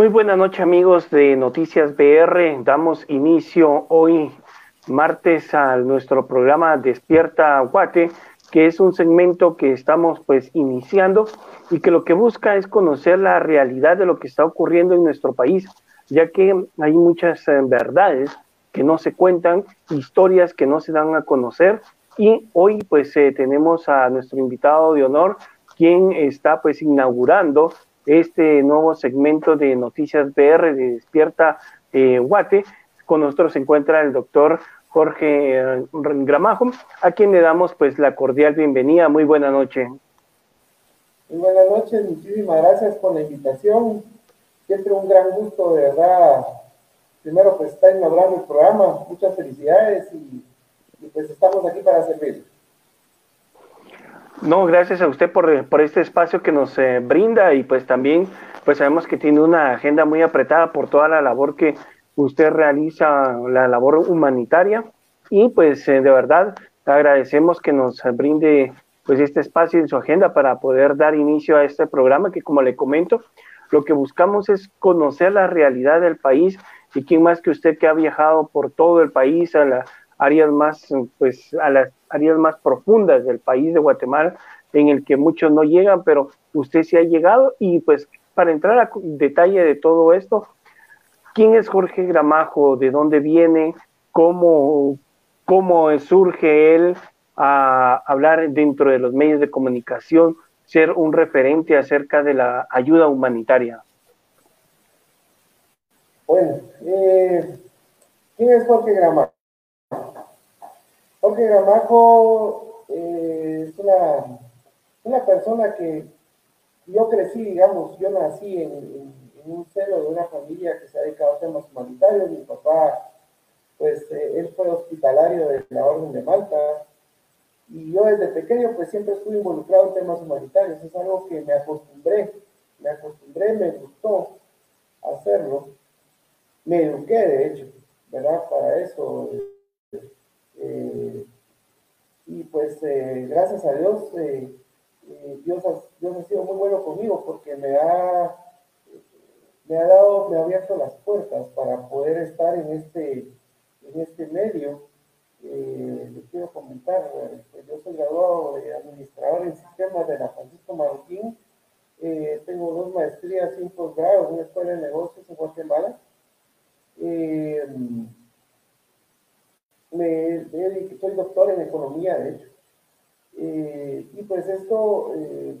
Muy buena noche amigos de Noticias BR. Damos inicio hoy martes a nuestro programa Despierta Guate, que es un segmento que estamos pues iniciando y que lo que busca es conocer la realidad de lo que está ocurriendo en nuestro país, ya que hay muchas eh, verdades que no se cuentan, historias que no se dan a conocer y hoy pues eh, tenemos a nuestro invitado de honor, quien está pues inaugurando este nuevo segmento de Noticias BR de Despierta eh, Guate. Con nosotros se encuentra el doctor Jorge eh, Gramajo, a quien le damos pues la cordial bienvenida. Muy buena noche. Muy buenas noches, muchísimas gracias por la invitación. Siempre un gran gusto, de verdad. Primero, pues está inaugurando el programa. Muchas felicidades y, pues estamos aquí para servir. No, gracias a usted por, por este espacio que nos eh, brinda y pues también pues sabemos que tiene una agenda muy apretada por toda la labor que usted realiza, la labor humanitaria. Y pues eh, de verdad agradecemos que nos brinde pues este espacio en su agenda para poder dar inicio a este programa que como le comento, lo que buscamos es conocer la realidad del país y quién más que usted que ha viajado por todo el país a las áreas más pues a las áreas más profundas del país de Guatemala en el que muchos no llegan, pero usted sí ha llegado y pues para entrar a detalle de todo esto, ¿quién es Jorge Gramajo? ¿De dónde viene? ¿Cómo, cómo surge él a hablar dentro de los medios de comunicación, ser un referente acerca de la ayuda humanitaria? Bueno, eh, ¿quién es Jorge Gramajo? Jorge Gramajo eh, es una, una, persona que yo crecí, digamos, yo nací en, un seno de una familia que se ha dedicado a temas humanitarios. Mi papá, pues, eh, él fue hospitalario de la Orden de Malta. Y yo desde pequeño, pues, siempre estuve involucrado en temas humanitarios. Es algo que me acostumbré, me acostumbré, me gustó hacerlo. Me eduqué, de hecho, ¿verdad? Para eso. Y pues eh, gracias a Dios, eh, Dios, ha, Dios, ha, sido muy bueno conmigo porque me ha, me ha dado, me ha abierto las puertas para poder estar en este, en este medio. les quiero comentar, pues, yo soy graduado de administrador en sistemas de la Francisco Marroquín. tengo dos maestrías posgrado en una escuela de negocios en Guatemala soy doctor en economía, de hecho. Eh, y pues esto eh,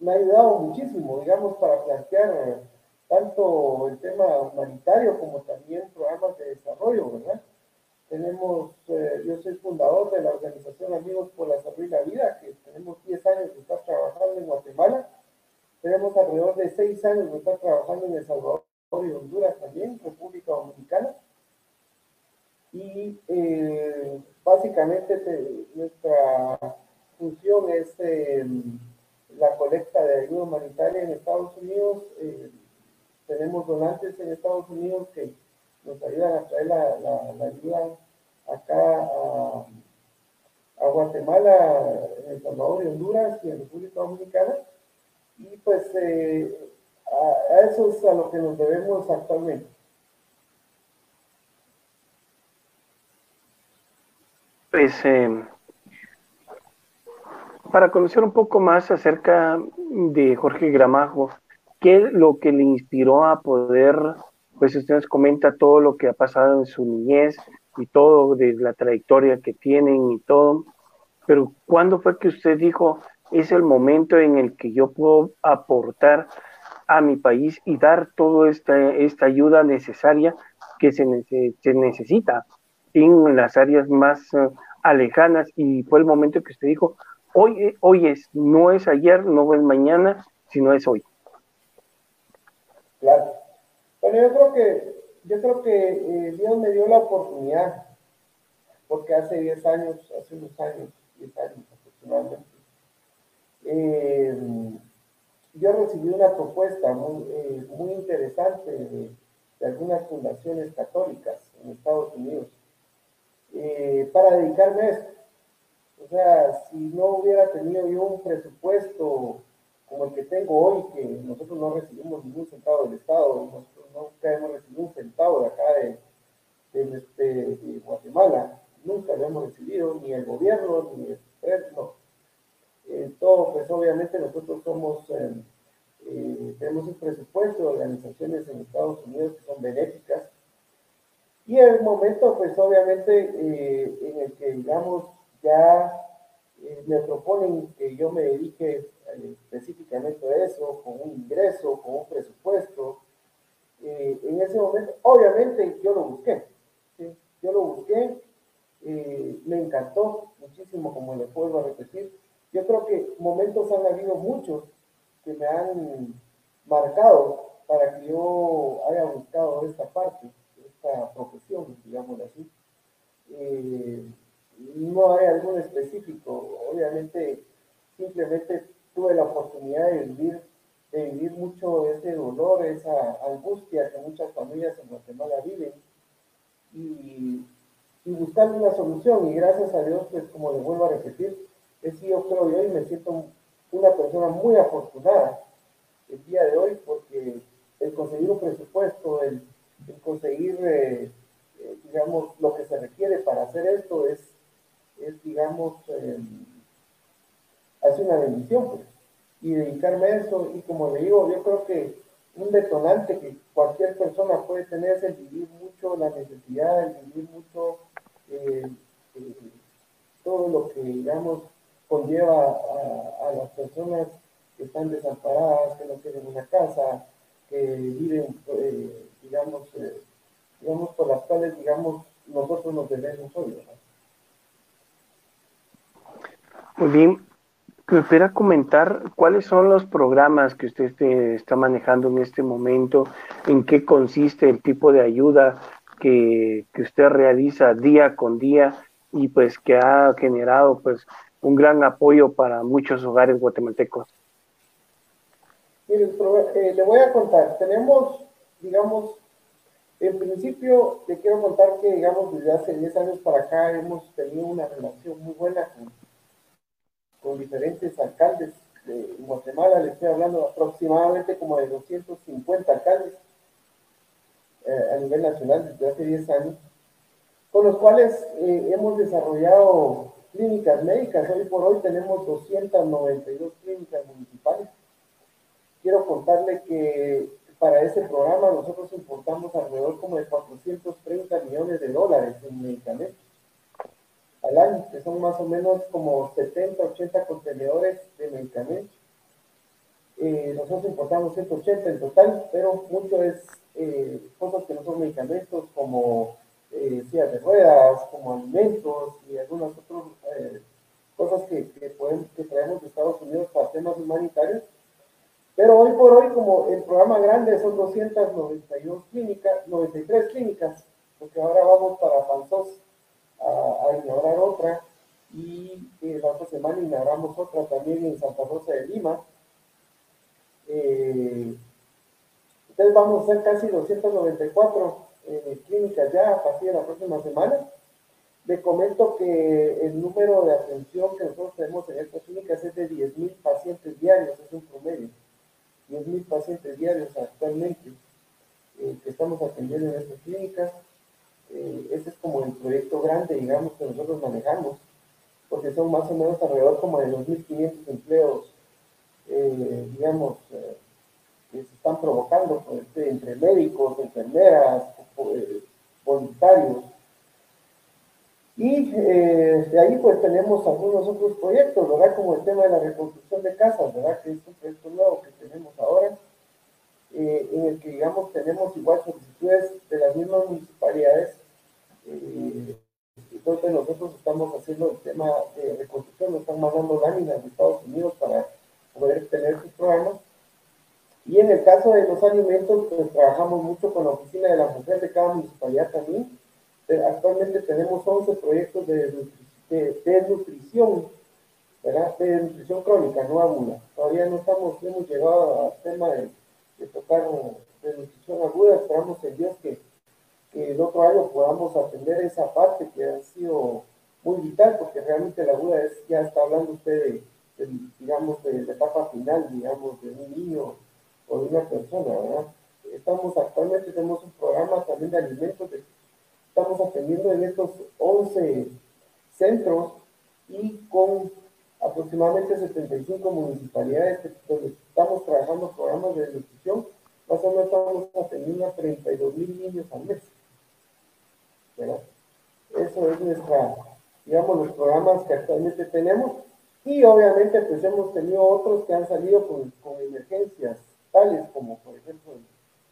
me ha ayudado muchísimo, digamos, para plantear tanto el tema humanitario como también programas de desarrollo, ¿verdad? Tenemos, eh, yo soy fundador de la organización Amigos por la Salud y la Vida, que tenemos 10 años de estar trabajando en Guatemala. Tenemos alrededor de 6 años de estar trabajando en El Salvador y Honduras también, República Dominicana. Y eh, básicamente nuestra función es em, la colecta de ayuda humanitaria en Estados Unidos. Eh, tenemos donantes en Estados Unidos que nos ayudan a traer la, ayuda acá a, a, Guatemala, en El Salvador y Honduras y en República Dominicana. Y pues eh, a, a eso es a lo que nos debemos actualmente. Pues eh, para conocer un poco más acerca de Jorge Gramajo, ¿qué es lo que le inspiró a poder, pues usted nos comenta todo lo que ha pasado en su niñez y todo, de la trayectoria que tienen y todo, pero ¿cuándo fue que usted dijo, es el momento en el que yo puedo aportar a mi país y dar toda esta, esta ayuda necesaria que se, se necesita en las áreas más eh, alejanas y fue el momento que usted dijo, hoy, eh, hoy es, no es ayer, no es mañana, sino es hoy. Claro. Bueno, yo creo que, yo creo que eh, Dios me dio la oportunidad, porque hace 10 años, hace unos años, 10 años aproximadamente, yo recibí una propuesta muy, muy interesante de algunas fundaciones católicas en Estados Unidos eh, para dedicarme a esto. O sea, si no hubiera tenido yo un presupuesto como el que tengo hoy, que nosotros no recibimos ningún centavo del Estado, nosotros nunca hemos recibido un centavo de acá de, este, Guatemala, nunca lo hemos recibido, ni el gobierno, ni el no. todo, pues obviamente nosotros somos, eh, eh, tenemos un presupuesto de organizaciones en Estados Unidos que son benéficas, y el momento, pues obviamente, eh, en el que, digamos, ya me proponen que yo me dedique específicamente a eso, con un ingreso, con un presupuesto. Eh, en ese momento, obviamente yo lo busqué, yo lo busqué, eh, me encantó muchísimo, como le puedo repetir. Yo creo que momentos han habido muchos que me han marcado para que yo haya buscado esta parte, esta profesión, digamos así. Eh, no hay algún específico, obviamente simplemente tuve la oportunidad de vivir, de vivir mucho ese dolor, esa angustia que muchas familias en Guatemala viven y, y buscando una solución. Y gracias a Dios, pues como le vuelvo a repetir, es yo creo yo y me siento una persona muy afortunada el día de hoy porque el conseguir un presupuesto, el, conseguir, eh, eh, digamos, lo que se requiere para hacer esto es, es digamos, eh, hace una bendición, pues, y dedicarme a eso. Y como le digo, yo creo que un detonante que cualquier persona puede tener es el vivir mucho la necesidad, el vivir mucho eh, eh, todo lo que, digamos, conlleva a, las personas que están desamparadas, que no tienen una casa, que viven, eh, digamos, digamos, por las cuales, digamos, nosotros nos debemos hoy. Muy bien, ¿Me pudiera comentar cuáles son los programas que usted está manejando en este momento? ¿En qué consiste el tipo de ayuda que, usted realiza día con día y pues que ha generado pues un gran apoyo para muchos hogares guatemaltecos? Mire, eh, le voy a contar. Tenemos, digamos, en principio le quiero contar que, digamos, desde hace 10 años para acá hemos tenido una relación muy buena con con diferentes alcaldes de Guatemala, le estoy hablando aproximadamente como de 250 alcaldes eh, a nivel nacional desde hace 10 años, con los cuales eh, hemos desarrollado clínicas médicas. Hoy por hoy tenemos 292 clínicas municipales. Quiero contarle que para ese programa nosotros importamos alrededor como de 430 millones de dólares en medicamentos al año, que son más o menos como 70, 80 contenedores de medicamentos. Eh, nosotros importamos 180 en total, pero mucho es eh, cosas que no son medicamentos como eh, sillas de ruedas, como alimentos y algunas otras eh, cosas que, que, podemos, que traemos de Estados Unidos para temas humanitarios. Pero hoy por hoy, como el programa grande son 292 clínicas, 93 clínicas, porque ahora vamos para Panzos a, inaugurar otra y eh, la otra semana inauguramos otra también en Santa Rosa de Lima. Eh, entonces vamos a hacer casi 294 eh, clínicas ya a partir de la próxima semana. Le comento que el número de atención que nosotros tenemos en estas clínicas es de 10.000 pacientes diarios, es un promedio. 10.000 pacientes diarios actualmente que estamos atendiendo en estas clínicas. Eh, ese es como el proyecto grande, digamos, que nosotros manejamos, porque son más o menos alrededor como de 2.500 empleos, eh, digamos, eh, que se están provocando pues, entre médicos, enfermeras, voluntarios. Y de ahí pues tenemos algunos otros proyectos, ¿verdad? Como el tema de la reconstrucción de casas, ¿verdad? Que es un proyecto nuevo que tenemos ahora, en el que, digamos, tenemos igual solicitudes de las mismas municipalidades eh, entonces nosotros estamos haciendo el tema de reconstrucción, nos están mandando láminas de Estados Unidos para poder tener sus programas. Y en el caso de los alimentos, pues trabajamos mucho con la Oficina de la Mujer de cada municipalidad también. Actualmente tenemos 11 proyectos de, de, nutrición, ¿verdad? De nutrición crónica, no aguda. Todavía no estamos, hemos llegado al tema de, de tocar de nutrición aguda. Esperamos en Dios que que el otro año podamos atender esa parte que ha sido muy vital, porque realmente la duda es, ya está hablando usted digamos, de la etapa final, digamos, de un niño o de una persona, ¿verdad? Estamos actualmente, tenemos un programa también de alimentos, estamos atendiendo en estos 11 centros y con aproximadamente 75 municipalidades donde estamos trabajando programas de nutrición, más o menos estamos atendiendo a 32 mil niños al mes. Eso es nuestra, digamos, los programas que actualmente tenemos. Y obviamente pues hemos tenido otros que han salido con, con emergencias tales como por ejemplo el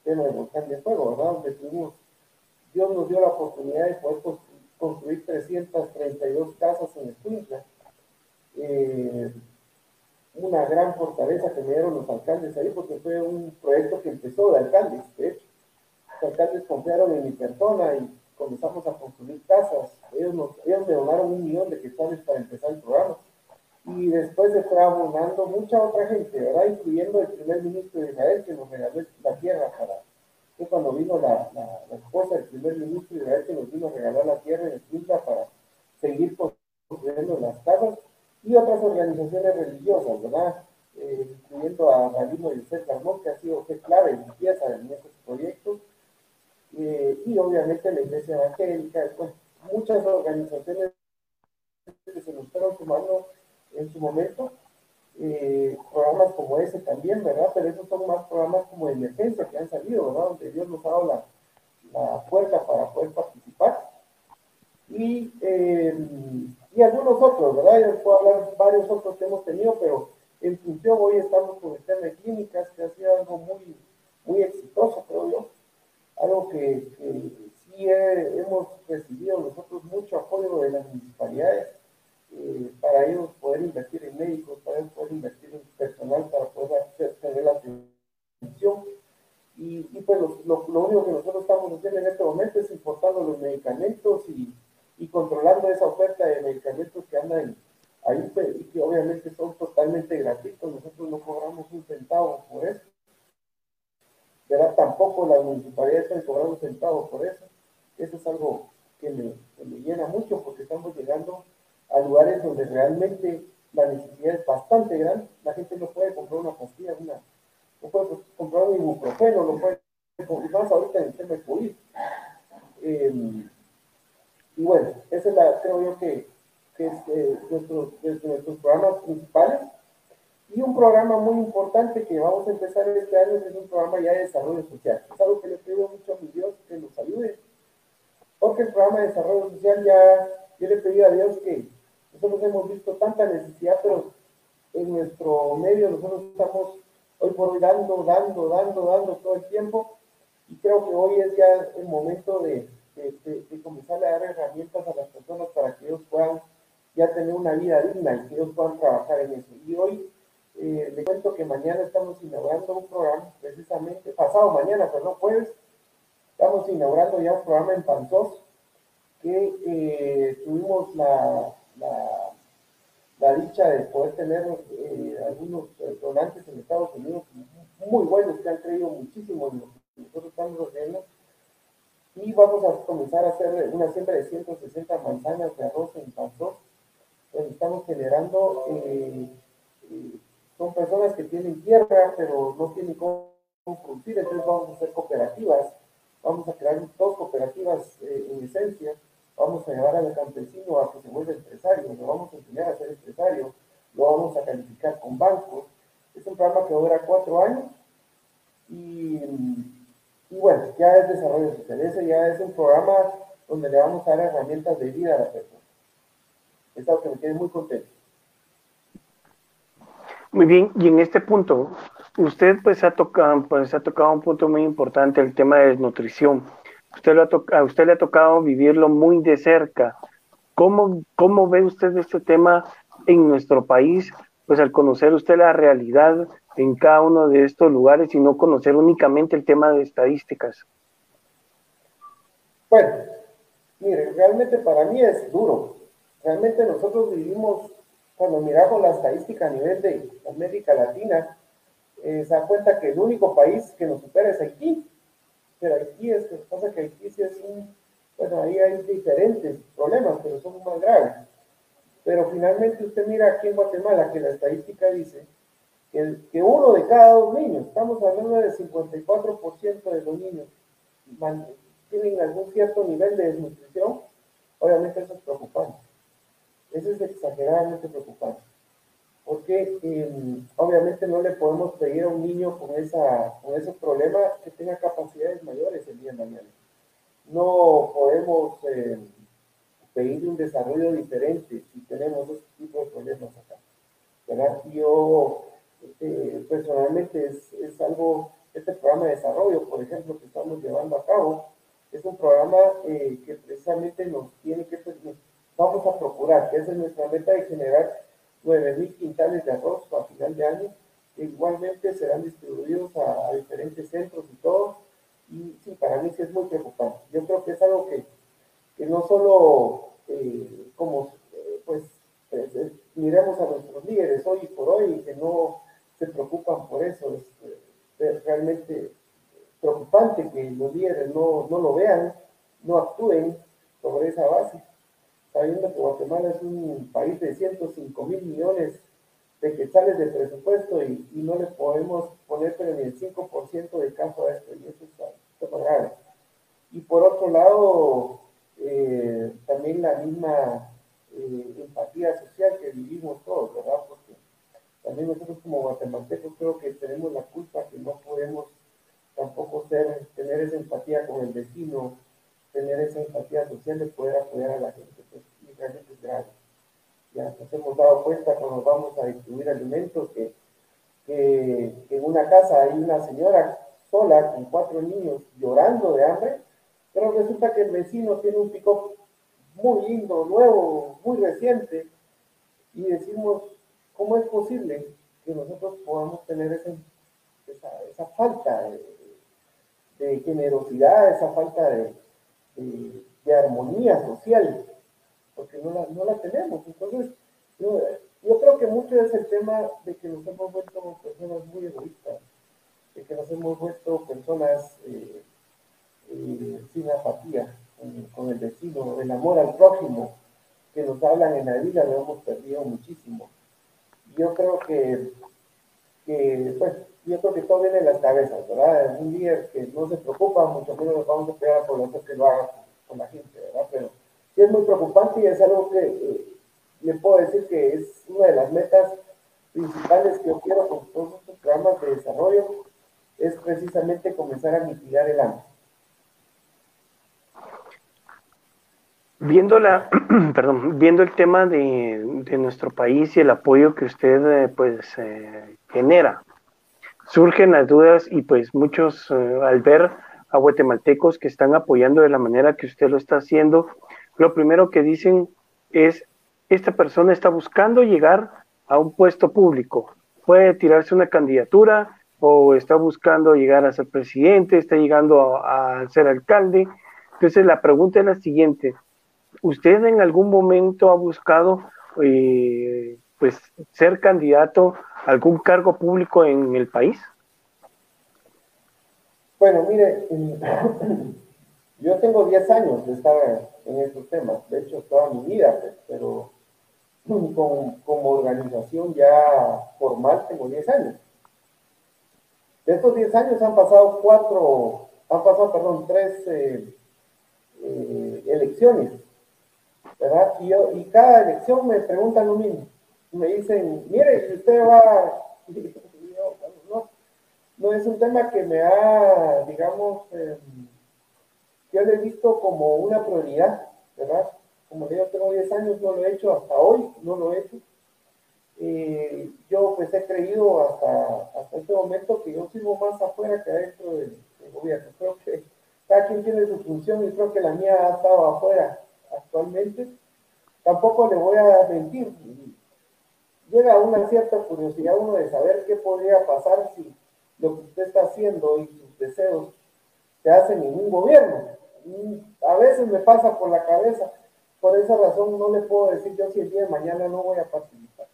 tema del volcán de fuego, ¿verdad? Donde tuvimos, Dios nos dio la oportunidad de poder construir 332 casas en Escuintla. Eh, una gran fortaleza que me dieron los alcaldes ahí, porque fue un proyecto que empezó de alcaldes, de hecho. Los alcaldes confiaron en mi persona y comenzamos a construir casas. Ellos, nos, ellos me donaron un millón de quetzales para empezar el programa. Y después se fue abonando mucha otra gente, ¿verdad? Incluyendo el primer ministro de Israel que nos regaló la tierra para. Fue cuando vino la, la, esposa del primer ministro de Israel que nos vino a regalar la tierra en Escuintla para seguir construyendo las casas y otras organizaciones religiosas, ¿verdad? Eh, incluyendo a Rabino Yosef Carmón, que ha sido que clave en pieza en estos proyectos, eh, y obviamente la Iglesia Evangélica, pues, muchas organizaciones que se nos fueron sumando en su momento, eh, programas como ese también, ¿verdad? Pero esos son más programas como de emergencia que han salido, ¿verdad? Donde Dios nos ha dado la, la puerta para poder participar. Y, y algunos otros, ¿verdad? Yo puedo hablar varios otros que hemos tenido, pero en función hoy estamos con el tema de clínicas, usted pues ha tocado, pues ha tocado un punto muy importante, el tema de desnutrición. Usted lo ha a usted le ha tocado vivirlo muy de cerca. ¿Cómo, ¿Cómo ve usted este tema en nuestro país? Pues al conocer usted la realidad en cada uno de estos lugares y no conocer únicamente el tema de estadísticas. Bueno, mire, realmente para mí es duro. Realmente nosotros vivimos, cuando miramos la estadística a nivel de América Latina, eh, se da cuenta que el único país que nos supera es Haití pero Haití es que pasa que Haití sí es un, bueno, ahí hay diferentes problemas, pero son más graves. Pero finalmente usted mira aquí en Guatemala que la estadística dice que uno de cada dos niños, estamos hablando del 54% de los niños, tienen algún cierto nivel de desnutrición, obviamente eso es preocupante. Eso es exageradamente preocupante. Porque em, obviamente no le podemos pedir a un niño con, esa, con esos problemas que tenga capacidades mayores el día de mañana. No podemos eh, pedir un desarrollo diferente si tenemos ese tipo de problemas acá. ¿verdad? Yo eh, personalmente es, es algo, este programa de desarrollo, por ejemplo, que estamos llevando a cabo, es un programa eh, que precisamente nos tiene que, vamos a procurar, que esa es nuestra meta de generar 9.000 quintales de arroz a final de año, que igualmente serán distribuidos a, diferentes centros y todo, y sí, para mí sí es muy preocupante. Yo creo que es algo que, que no solo eh, como, eh, pues, miremos a nuestros líderes hoy por hoy, que no se preocupan por eso, es realmente preocupante que los líderes no, no lo vean, no actúen sobre esa base, sabiendo que Guatemala es un país de 105 mil millones de quetzales de presupuesto y, no le podemos poner pero ni el 5% de caso a esto, y eso está, grave. Y por otro lado, eh, también la misma eh, empatía social que vivimos todos, ¿verdad? Porque también nosotros como guatemaltecos creo que tenemos la culpa que no podemos tampoco ser, tener esa empatía con el vecino, tener esa empatía social de poder apoyar a la gente, pues, y realmente es grave. Ya nos hemos dado cuenta cuando vamos a distribuir alimentos que, que, en una casa hay una señora sola con cuatro niños llorando de hambre, pero resulta que el vecino tiene un pico muy lindo, nuevo, muy reciente, y decimos, ¿cómo es posible que nosotros podamos tener esa, esa, esa falta de generosidad, esa falta de, de, armonía social, porque no la, no la tenemos. Entonces, yo, yo, creo que mucho es el tema de que nos hemos vuelto personas muy egoístas, de que nos hemos vuelto personas eh, eh, sin apatía con, el vecino, el amor al prójimo, que nos hablan en la vida, lo hemos perdido muchísimo. Yo creo que, que pues, yo creo que todo viene en las cabezas, ¿verdad? Un líder que no se preocupa, mucho menos nos vamos a pegar la población que lo haga con la gente, ¿verdad? Pero sí es muy preocupante y es algo que eh, le puedo decir que es una de las metas principales que yo quiero con todos estos programas de desarrollo, es precisamente comenzar a mitigar el hambre. Viendo, la, perdón, viendo el tema de, de, nuestro país y el apoyo que usted eh, pues eh, genera surgen las dudas y pues muchos eh, al ver a guatemaltecos que están apoyando de la manera que usted lo está haciendo, lo primero que dicen es, esta persona está buscando llegar a un puesto público, puede tirarse una candidatura o está buscando llegar a ser presidente, está llegando a, ser alcalde. Entonces la pregunta es la siguiente, ¿usted en algún momento ha buscado eh, pues ser candidato algún cargo público en el país? Bueno, mire, yo tengo 10 años de estar en estos temas, de hecho toda mi vida, pues, pero como organización ya formal tengo 10 años. De estos 10 años han pasado cuatro, han pasado, perdón, tres eh, eh, elecciones, ¿verdad? Y, yo, y cada elección me preguntan lo mismo me dicen, mire, usted va, no, es un tema que me ha, digamos, eh, yo lo he visto como una prioridad, ¿verdad? Como yo tengo 10 años, no lo he hecho hasta hoy, no lo he hecho. Yo pues he creído hasta, hasta este momento que yo sigo más afuera que adentro del, del, gobierno. Creo que cada quien tiene su función y creo que la mía ha estado afuera actualmente. Tampoco le voy a mentir, llega una cierta curiosidad uno de saber qué podría pasar si lo que usted está haciendo y sus deseos se hacen en un gobierno. A veces me pasa por la cabeza, por esa razón no le puedo decir yo si el día de mañana no voy a participar.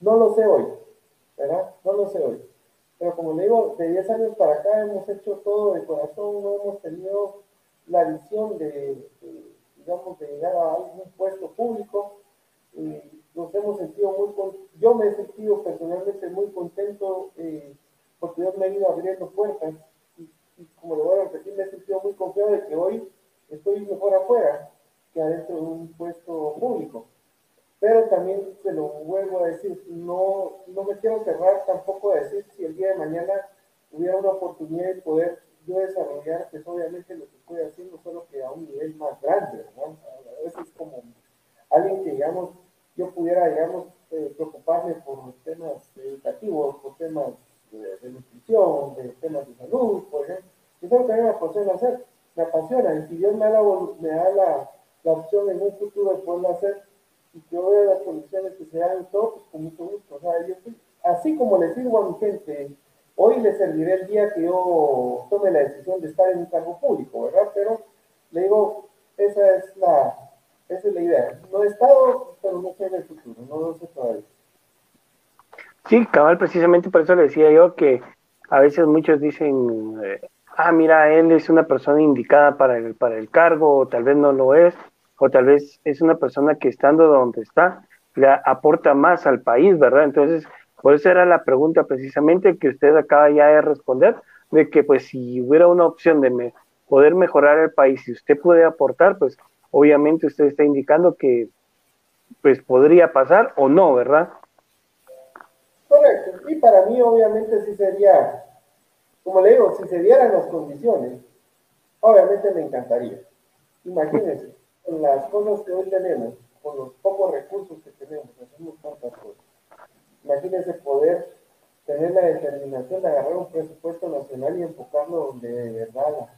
No lo sé hoy, ¿verdad? No lo sé hoy. Pero como le digo, de 10 años para acá hemos hecho todo de corazón, no hemos tenido la visión de, digamos, de llegar a algún puesto público. Y hemos sentido muy, yo me he sentido personalmente muy contento eh, porque Dios me ha ido abriendo puertas y, como lo voy a repetir, me he sentido muy confiado de que hoy estoy mejor afuera que adentro de un puesto público. Pero también se lo vuelvo a decir, no, no me quiero cerrar tampoco a decir si el día de mañana hubiera una oportunidad de poder yo desarrollar, pues obviamente lo que estoy haciendo, solo que a un nivel más grande, ¿no? A veces como alguien que, digamos, yo pudiera, digamos, eh, preocuparme por temas educativos, por temas de, nutrición, de temas de salud, por ejemplo. Es lo que a mí me apasiona hacer, me apasiona, y si Dios me da la, me da la, la opción en un futuro de poderlo hacer, y que yo vea las condiciones que se dan todo, pues con mucho gusto. O sea, yo estoy, así como le sirvo a mi gente, hoy le serviré el día que yo tome la decisión de estar en un cargo público, ¿verdad? Pero le digo, esa es la, esa es la idea. No he estado, pero no sé en el futuro, no lo sé todavía. Sí, cabal, precisamente por eso le decía yo que a veces muchos dicen, eh, ah, mira, él es una persona indicada para el, para el cargo, o tal vez no lo es, o tal vez es una persona que estando donde está, le aporta más al país, ¿verdad? Entonces, por eso era la pregunta precisamente que usted acaba ya de responder, de que pues si hubiera una opción de poder mejorar el país y usted puede aportar, pues obviamente usted está indicando que pues podría pasar o no, ¿verdad? Correcto. Y para mí obviamente sí sería, como le digo, si se dieran las condiciones, obviamente me encantaría. Imagínense, con las cosas que hoy tenemos, con los pocos recursos que tenemos, hacemos tantas cosas. Imagínense poder tener la determinación de agarrar un presupuesto nacional y enfocarlo donde de verdad,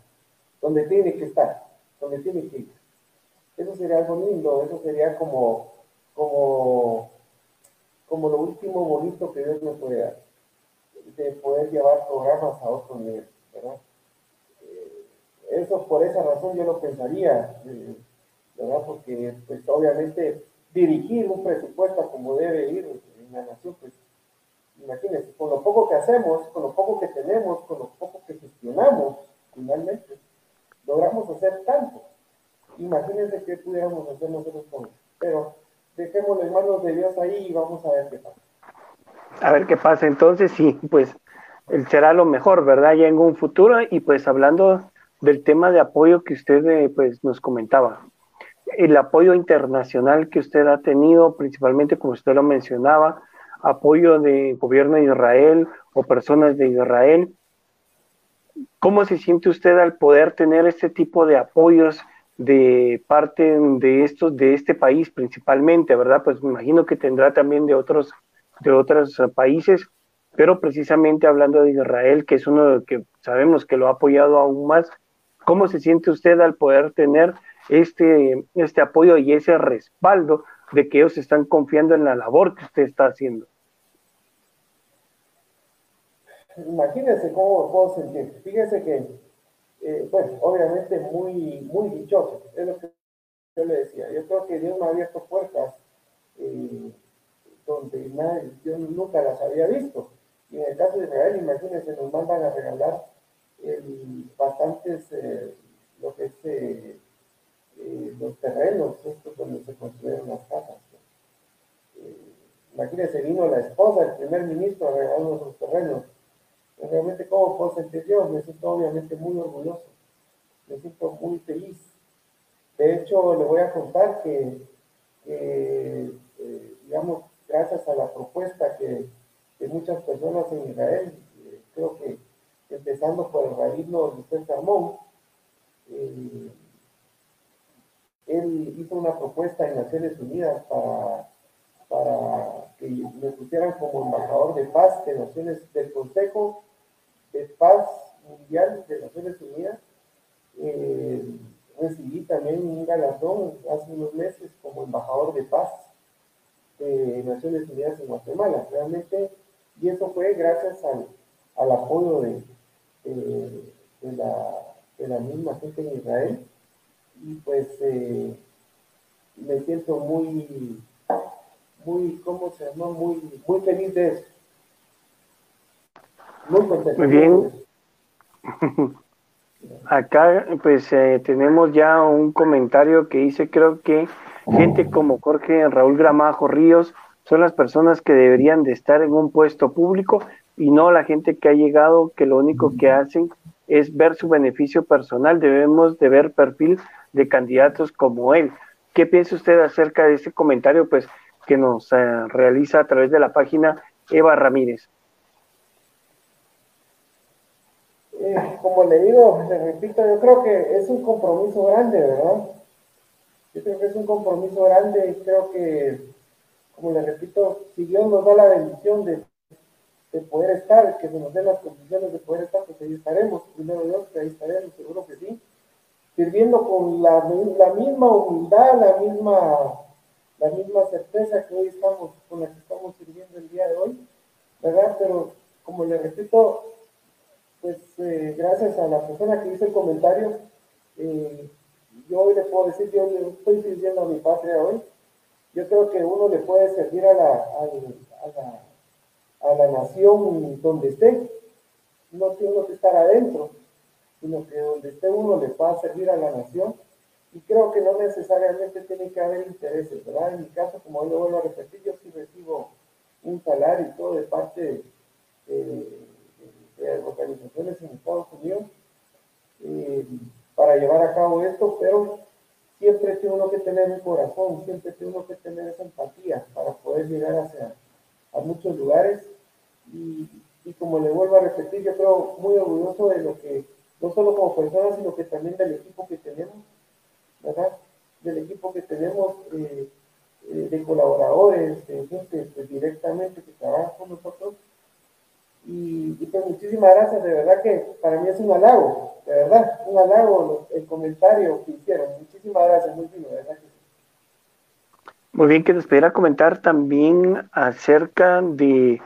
donde tiene que estar, donde tiene que ir. Eso sería algo lindo, eso sería como, como, como lo último bonito que Dios nos puede dar, de poder llevar programas a otro nivel, ¿verdad? Eh, eso por esa razón yo lo pensaría, eh, ¿verdad? Porque pues obviamente dirigir un presupuesto como debe ir en la nación, pues imagínense, con lo poco que hacemos, con lo poco que tenemos, con lo poco que gestionamos, finalmente, logramos hacer tanto. Imagínense que pudiéramos hacer nosotros con eso. Pero dejémoslo en manos de Dios ahí y vamos a ver qué pasa. A ver qué pasa. Entonces, sí, pues será lo mejor, ¿verdad? Ya en un futuro. Y pues hablando del tema de apoyo que usted eh, pues nos comentaba, el apoyo internacional que usted ha tenido, principalmente como usted lo mencionaba, apoyo de gobierno de Israel o personas de Israel. ¿Cómo se siente usted al poder tener este tipo de apoyos de parte de estos, de este país principalmente, ¿verdad? Pues me imagino que tendrá también de otros, de otros países, pero precisamente hablando de Israel, que es uno que sabemos que lo ha apoyado aún más, ¿cómo se siente usted al poder tener este, este apoyo y ese respaldo de que ellos están confiando en la labor que usted está haciendo? Imagínese cómo puedo sentir. Fíjese que eh, bueno, obviamente muy, muy dichoso, es lo que yo le decía. Yo creo que Dios me ha abierto puertas eh, donde yo nunca las había visto. Y en el caso de Israel, imagínense, nos mandan a regalar bastantes, eh, lo que es los terrenos, estos donde se construyeron las casas. imagínense, vino la esposa, el primer ministro a regalarnos los terrenos realmente como sentir yo, me siento obviamente muy orgulloso, me siento muy feliz. De hecho, le voy a contar que, eh, digamos, gracias a la propuesta que, muchas personas en Israel, eh, creo que empezando por el rabino José Salmón, eh, él hizo una propuesta en Naciones Unidas para, para que me pusieran como embajador de paz de Naciones del Consejo de Paz Mundial de Naciones Unidas. Eh, recibí también un galardón hace unos meses como embajador de paz de Naciones Unidas en Guatemala. Realmente, y eso fue gracias al, al apoyo de, de, la, de, la, misma gente en Israel. Y pues eh, me siento muy, muy, ¿cómo se llama? Muy, muy feliz de eso. Muy bien. Acá pues eh, tenemos ya un comentario que dice, creo que gente como Jorge Raúl Gramajo Ríos son las personas que deberían de estar en un puesto público y no la gente que ha llegado que lo único que hacen es ver su beneficio personal. Debemos de ver perfil de candidatos como él. ¿Qué piensa usted acerca de ese comentario pues, que nos eh, realiza a través de la página Eva Ramírez? Eh, como le digo, le repito, yo creo que es un compromiso grande, ¿verdad? Yo creo que es un compromiso grande y creo que, como le repito, si Dios nos da la bendición de, de poder estar, que se nos den las condiciones de poder estar, pues ahí estaremos. Primero Dios, que ahí estaremos, seguro que sí sirviendo con la, la, misma humildad, la misma, la misma certeza que hoy estamos, con la que estamos sirviendo el día de hoy, ¿verdad? Pero como le repito, pues eh, gracias a la persona que hizo el comentario, eh, yo hoy le puedo decir, yo estoy sirviendo a mi patria hoy, yo creo que uno le puede servir a la, a, a la nación donde esté, no tiene que estar adentro, sino que donde esté uno le pueda servir a la nación. Y creo que no necesariamente tiene que haber intereses, ¿verdad? En mi caso, como hoy lo vuelvo a repetir, yo sí recibo un salario y todo de parte de, organizaciones en Estados Unidos eh, para llevar a cabo esto, pero siempre tiene uno que tener un corazón, siempre tiene uno que tener esa empatía para poder llegar hacia a muchos lugares. Y, como le vuelvo a repetir, yo creo muy orgulloso de lo que no solo como personas, sino que también del equipo que tenemos, ¿verdad? Del equipo que tenemos eh, eh, de colaboradores, de gente pues, directamente que trabaja con nosotros. Y, pues muchísimas gracias, de verdad que para mí es un halago, de verdad, un halago el comentario que hicieron. Muchísimas gracias, muy bien, de verdad que Muy bien, que nos pudiera comentar también acerca de,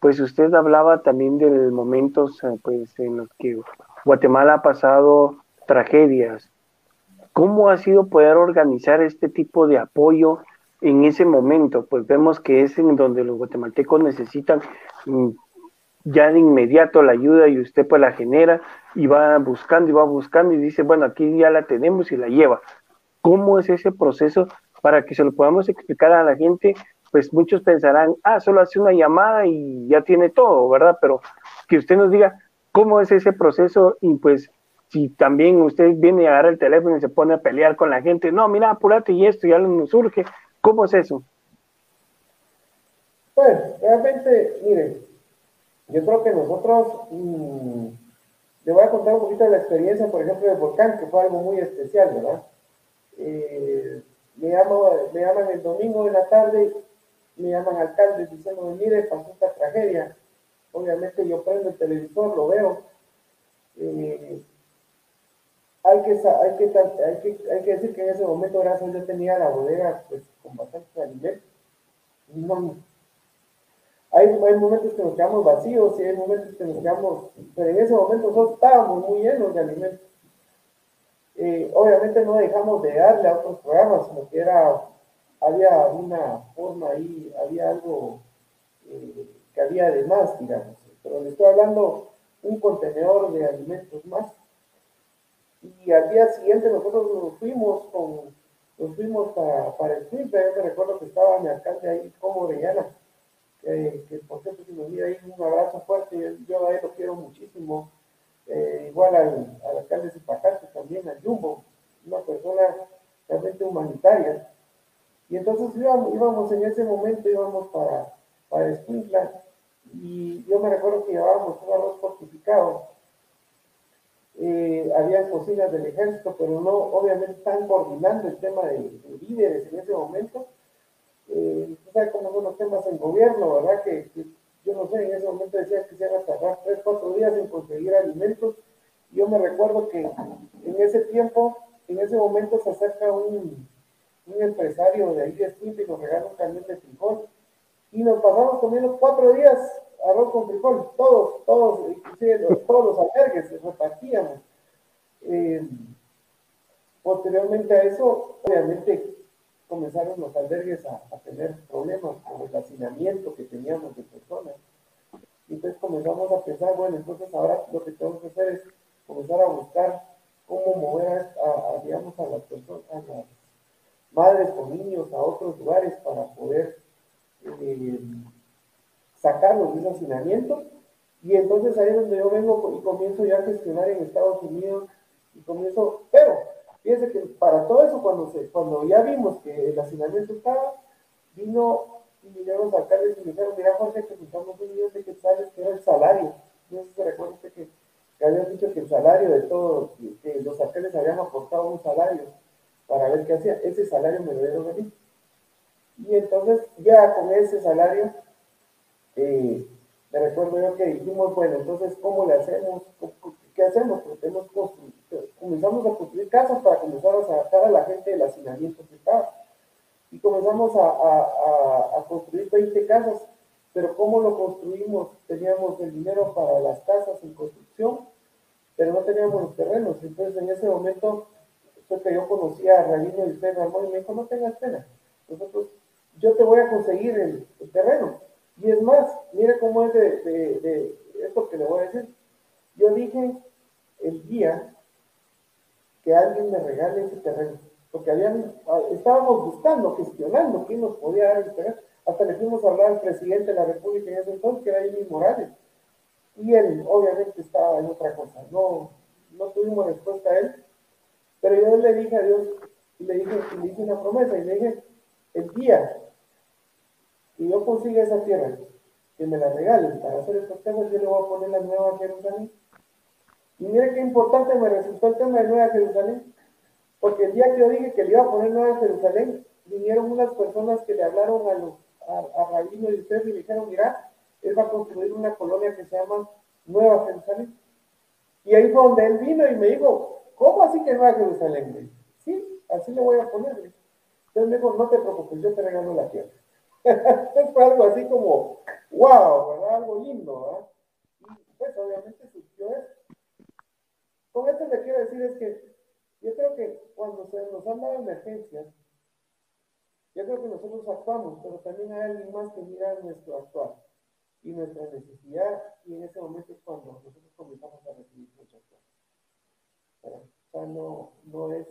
pues usted hablaba también del momentos pues, en los que Guatemala ha pasado tragedias. ¿Cómo ha sido poder organizar este tipo de apoyo en ese momento? Pues vemos que es en donde los guatemaltecos necesitan mm, ya de inmediato la ayuda y usted pues la genera y va buscando y va buscando y dice, bueno, aquí ya la tenemos y la lleva. ¿Cómo es ese proceso para que se lo podamos explicar a la gente? Pues muchos pensarán, ah, solo hace una llamada y ya tiene todo, ¿verdad? Pero que usted nos diga, cómo es ese proceso y pues si también usted viene a agarrar el teléfono y se pone a pelear con la gente, no, mira, apúrate y esto ya nos surge, ¿cómo es eso? Pues realmente, mire, yo creo que nosotros, mm, le voy a contar un poquito de la experiencia, por ejemplo, del volcán, que fue algo muy especial, ¿verdad? Eh, me, llamo, me llaman el domingo de la tarde, me llaman alcaldes diciendo, mire, pasó esta tragedia, Obviamente yo prendo el televisor, lo veo. Eh, hay, que, hay, que, hay, que, hay que decir que en ese momento, gracias yo tenía la bodega pues, con bastante alimentos. No, hay, hay, momentos que nos quedamos vacíos y hay momentos que nos quedamos, pero en ese momento nosotros estábamos muy llenos de alimentos. Eh, obviamente no dejamos de darle a otros programas, sino que era, había una forma ahí, había algo eh, que había de más, digamos. Pero le estoy hablando un contenedor de alimentos más. Y al día siguiente nosotros nos fuimos con, nos fuimos para, para el Yo me recuerdo que estaba mi alcalde ahí como Orellana, que, que por cierto si nos dio ahí un abrazo fuerte, yo a él lo quiero muchísimo. Eh, igual al, al alcalde Zipacate también, al Jumbo, una persona realmente humanitaria. Y entonces íbamos, íbamos en ese momento, íbamos para, para y yo me recuerdo que llevábamos un arroz fortificado. Eh, había cocinas del ejército, pero no, obviamente están coordinando el tema de, líderes en ese momento. Eh, ¿Sabes cómo son los temas en gobierno, verdad? Que, yo no sé, en ese momento decían que se iban a tardar tres, cuatro días en conseguir alimentos. Yo me recuerdo que en ese tiempo, en ese momento se acerca un, un empresario de ahí de y nos regala un camión de frijol y nos pasamos comiendo cuatro días arroz con frijol, todos, todos, todos los albergues repartíamos. Eh, posteriormente a eso, obviamente comenzaron los albergues a, tener problemas con el hacinamiento que teníamos de personas. Y entonces comenzamos a pensar, bueno, entonces ahora lo que tenemos que hacer es comenzar a buscar cómo mover a, digamos, a las personas, madres con niños a otros lugares para poder eh, sacarlos de ese hacinamiento. Y entonces ahí es donde yo vengo y comienzo ya a gestionar en Estados Unidos y comienzo, pero fíjense que para todo eso, cuando, cuando ya vimos que el hacinamiento estaba, vino y vinieron los alcaldes y me dijeron, mira Jorge, que juntamos un millón de quetzales, que era el salario. No sé si recuerda que, que habían dicho que el salario de todos, que los alcaldes habían aportado un salario para ver qué hacía. Ese salario me lo dieron a mí. Y entonces ya con ese salario, eh, me recuerdo yo que dijimos, bueno, entonces, ¿cómo le hacemos? ¿Qué hacemos? Porque comenzamos a construir casas para comenzar a sacar a la gente del hacinamiento que estaba. Y comenzamos a, a, construir 20 casas, pero ¿cómo lo construimos? Teníamos el dinero para las casas en construcción, pero no teníamos los terrenos. Entonces, en ese momento, fue que yo conocía a Rabino y Ramón y me dijo, no tengas pena, nosotros yo te voy a conseguir el, terreno. Y es más, mire cómo es de, esto que le voy a decir. Yo dije el día que alguien me regale ese terreno, porque habían, estábamos buscando, gestionando quién nos podía dar el terreno. Hasta le fuimos a hablar al presidente de la República en ese entonces, que era Jimmy Morales. Y él obviamente estaba en otra cosa. No, no tuvimos respuesta a él. Pero yo le dije a Dios, y le dije, y le hice una promesa, y le dije, el día y yo consiga esa tierra, que me la regalen para hacer estas casas, yo le voy a poner la Nueva Jerusalén. Y mire qué importante me resultó el tema de Nueva Jerusalén, porque el día que yo dije que le iba a poner Nueva Jerusalén, vinieron unas personas que le hablaron a, los, a, Rabino y ustedes y le dijeron, mira, él va a construir una colonia que se llama Nueva Jerusalén. Y ahí fue donde él vino y me dijo, ¿cómo así que Nueva Jerusalén? Sí, así le voy a ponerle. Entonces me dijo, no te preocupes, yo te regalo la tierra. fue algo así como, wow, ¿verdad? Algo lindo, ¿verdad? Y pues obviamente surgió eso. Con esto le quiero decir es que yo creo que cuando se nos han dado emergencias, yo creo que nosotros actuamos, pero también hay alguien más que mira nuestro actuar y nuestra necesidad, y en ese momento es cuando nosotros comenzamos a recibir muchas cosas. O sea, no, no, es,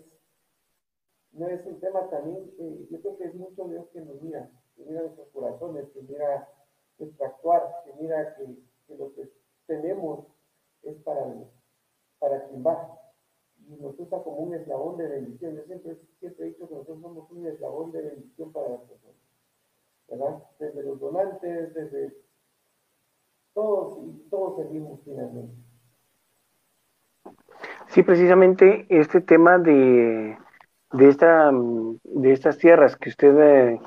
no es un tema también, eh, yo creo que es mucho Dios que nos mira, que mira nuestros corazones, que mira nuestro actuar, que mira que, lo que tenemos es para, para quien va. Y nos usa como un eslabón de bendición. Yo siempre, siempre he dicho que nosotros somos un eslabón de bendición para las personas. ¿Verdad? Desde los donantes, desde todos y todos servimos finalmente. Sí, precisamente este tema de, de, esta, de estas tierras que usted eh,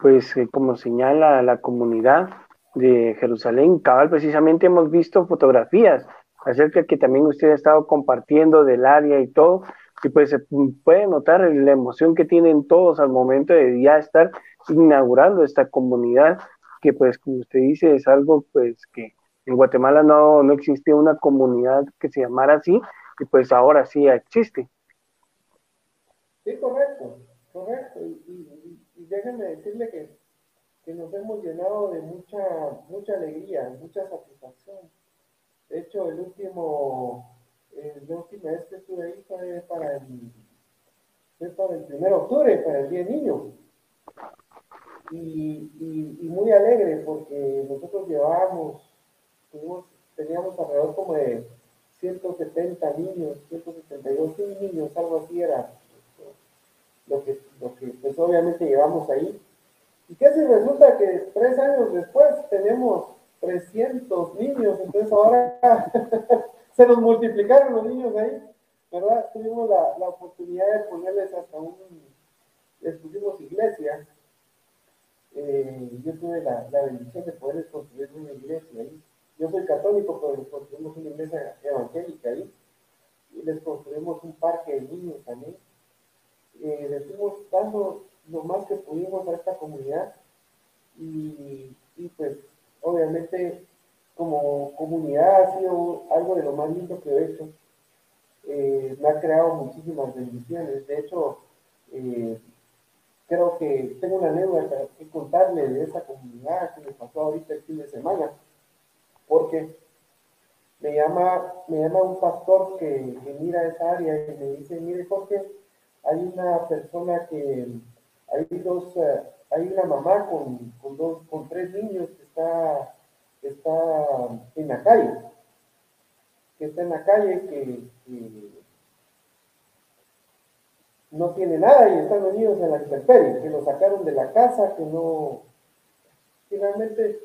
pues eh, como señala la comunidad de Jerusalén, cabal, precisamente hemos visto fotografías acerca que también usted ha estado compartiendo del área y todo, y pues se puede notar la emoción que tienen todos al momento de ya estar inaugurando esta comunidad, que pues como usted dice es algo pues que en Guatemala no, no existía una comunidad que se llamara así, y pues ahora sí existe. Sí, correcto, correcto. y, déjenme decirle que, que, nos hemos llenado de mucha, mucha alegría, mucha satisfacción. De hecho, el último, el última vez que estuve ahí fue para el, fue para el 1 de octubre, para el Día Niño. Y, y, muy alegre porque nosotros llevábamos, teníamos alrededor como de 170 niños, 172 niños, algo así era lo que, lo que pues obviamente llevamos ahí. ¿Y qué si resulta que tres años después tenemos 300 niños? Entonces ahora se nos multiplicaron los niños ahí, ¿verdad? Tuvimos la, la oportunidad de ponerles hasta un, les pusimos iglesia. Eh, yo tuve la, la, bendición de poderles construir una iglesia ahí. Yo soy católico, pero les construimos una iglesia evangélica ahí. Y les construimos un parque de niños también eh, le fuimos dando lo más que pudimos a esta comunidad y, pues obviamente como comunidad ha sido algo de lo más lindo que he hecho. Eh, me ha creado muchísimas bendiciones. De hecho, eh, creo que tengo una anécdota que contarle de esa comunidad que me pasó ahorita el fin de semana, porque me llama, me llama un pastor que, mira esa área y me dice, mire Jorge, hay una persona que hay dos, eh, hay una mamá con, con, dos, con tres niños está, está en la calle, que está en la calle, que, no tiene nada y están unidos en la intemperie, que lo sacaron de la casa, que no, finalmente,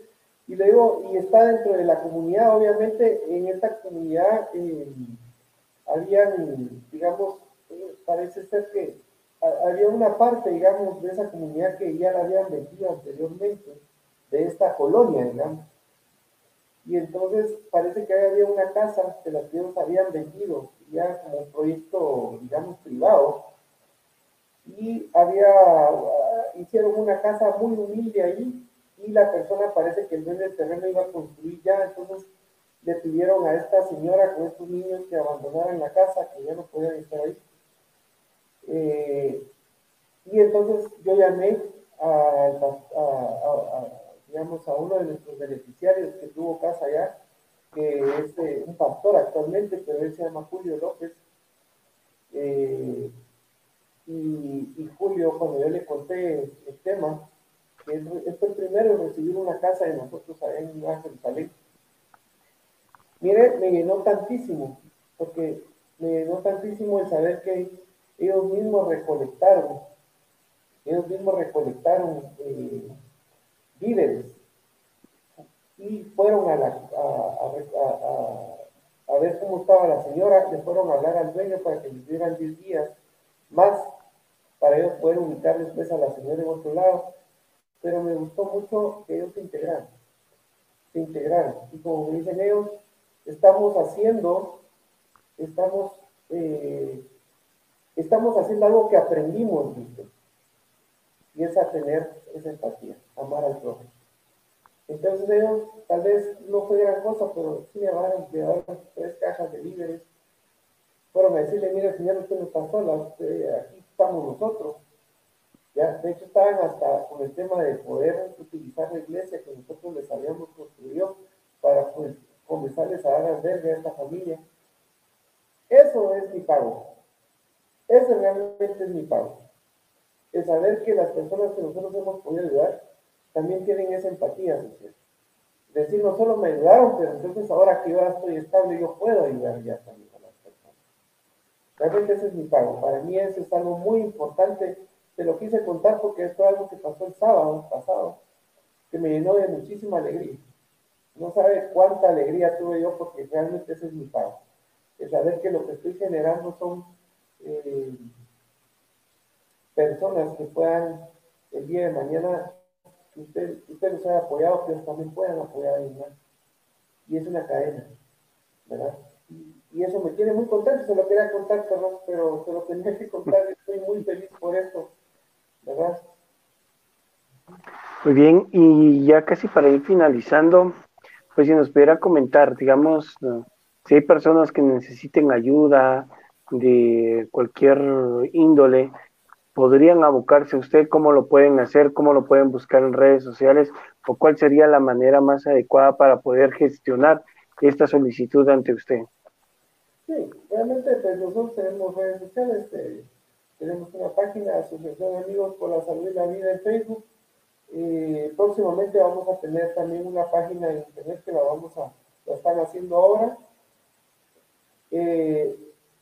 y le digo, y está dentro de la comunidad, obviamente, en esta comunidad eh, habían, digamos, parece ser que había una parte, digamos, de esa comunidad que ya la habían vendido anteriormente, de esta colonia, digamos. Y entonces parece que había una casa que las ellos habían vendido ya como un proyecto, digamos, privado. Y había, hicieron una casa muy humilde ahí y la persona parece que el dueño del terreno iba a construir ya, entonces le pidieron a esta señora con estos niños que abandonaran la casa, que ya no podían estar ahí eh, y entonces yo llamé a, digamos, a uno de nuestros beneficiarios que tuvo casa allá, que es eh, un pastor actualmente, pero él se llama Julio López. Eh, y, Julio, cuando yo le conté el tema, que es, fue el primero en recibir una casa de nosotros allá en Jerusalén, mire, me llenó tantísimo, porque me llenó tantísimo el saber que ellos mismos recolectaron, ellos mismos recolectaron eh, víveres y fueron a, la, ver cómo estaba la señora, le fueron a hablar al dueño para que les dieran 10 días más para ellos poder ubicar después a la señora en otro lado. Pero me gustó mucho que ellos se integraran, se integraran. Y como dicen ellos, estamos haciendo, estamos eh, estamos haciendo algo que aprendimos, ¿viste? Es a tener esa empatía, amar al prójimo. Entonces ellos, tal vez no fue gran cosa, pero sí llevaron, llevaron tres cajas de víveres. Fueron a decirle, mire señor, usted no está sola, aquí estamos nosotros. Ya, de hecho estaban hasta con el tema de poder utilizar la iglesia que nosotros les habíamos construido para pues, comenzarles a dar albergue a esta familia. Eso es mi pago. Ese realmente es mi pago. El saber que las personas que nosotros hemos podido ayudar también tienen esa empatía social. Decir, no solo me ayudaron, pero entonces ahora que yo ya estoy estable, yo puedo ayudar ya también a las personas. Realmente ese es mi pago. Para mí eso es algo muy importante. Te lo quise contar porque esto es algo que pasó el sábado pasado, que me llenó de muchísima alegría. No sabe cuánta alegría tuve yo porque realmente ese es mi pago. El saber que lo que estoy generando son eh, personas que puedan el día de mañana, que usted, usted los haya apoyado, que también puedan apoyar a ellos Y es una cadena, ¿verdad? Y, eso me tiene muy contento, se lo quería contar, pero, pero se lo tenía que contar, estoy muy feliz por esto, ¿verdad? Muy bien, y ya casi para ir finalizando, pues si nos pudiera comentar, digamos, si hay personas que necesiten ayuda, de cualquier índole, podrían abocarse usted, cómo lo pueden hacer, cómo lo pueden buscar en redes sociales o cuál sería la manera más adecuada para poder gestionar esta solicitud ante usted. Sí, realmente pues, nosotros tenemos redes sociales, eh, tenemos una página, Asociación de Amigos por la Salud y la Vida en Facebook. y próximamente vamos a tener también una página en internet que la vamos a, la están haciendo ahora. Eh,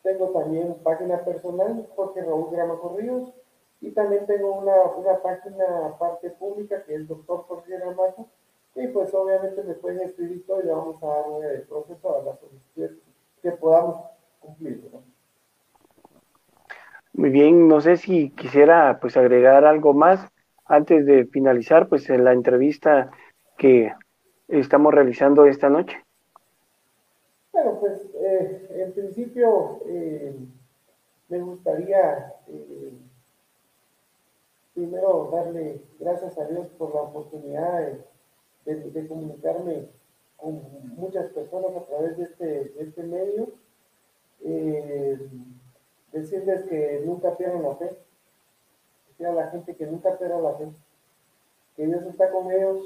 tengo también página personal, Jorge Raúl Gramajo Ríos, y también tengo una, una página parte pública que es doctor Jorge Gramajo, y pues obviamente me pueden escribir todo y le vamos a dar el proceso a las solicitudes que podamos cumplir. Muy bien, no sé si quisiera pues agregar algo más antes de finalizar pues en la entrevista que estamos realizando esta noche. Bueno, pues eh, en principio eh, me gustaría eh, primero darle gracias a Dios por la oportunidad de, comunicarme con muchas personas a través de este, este medio. decirles que nunca pierdan la fe, que a la gente que nunca pierda la fe, que Dios está con ellos.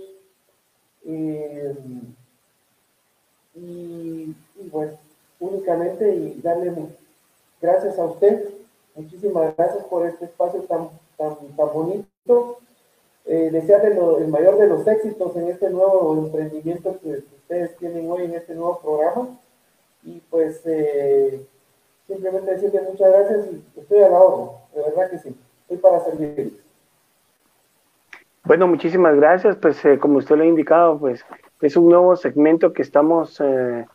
Y, bueno, únicamente y darle gracias a usted, muchísimas gracias por este espacio tan, tan, tan bonito. Eh, desearle el mayor de los éxitos en este nuevo emprendimiento que, ustedes tienen hoy en este nuevo programa. Y pues eh, simplemente decirle muchas gracias y estoy a la orden, de verdad que sí, estoy para servirles. Bueno, muchísimas gracias. Pues eh, como usted lo ha indicado, pues es un nuevo segmento que estamos eh,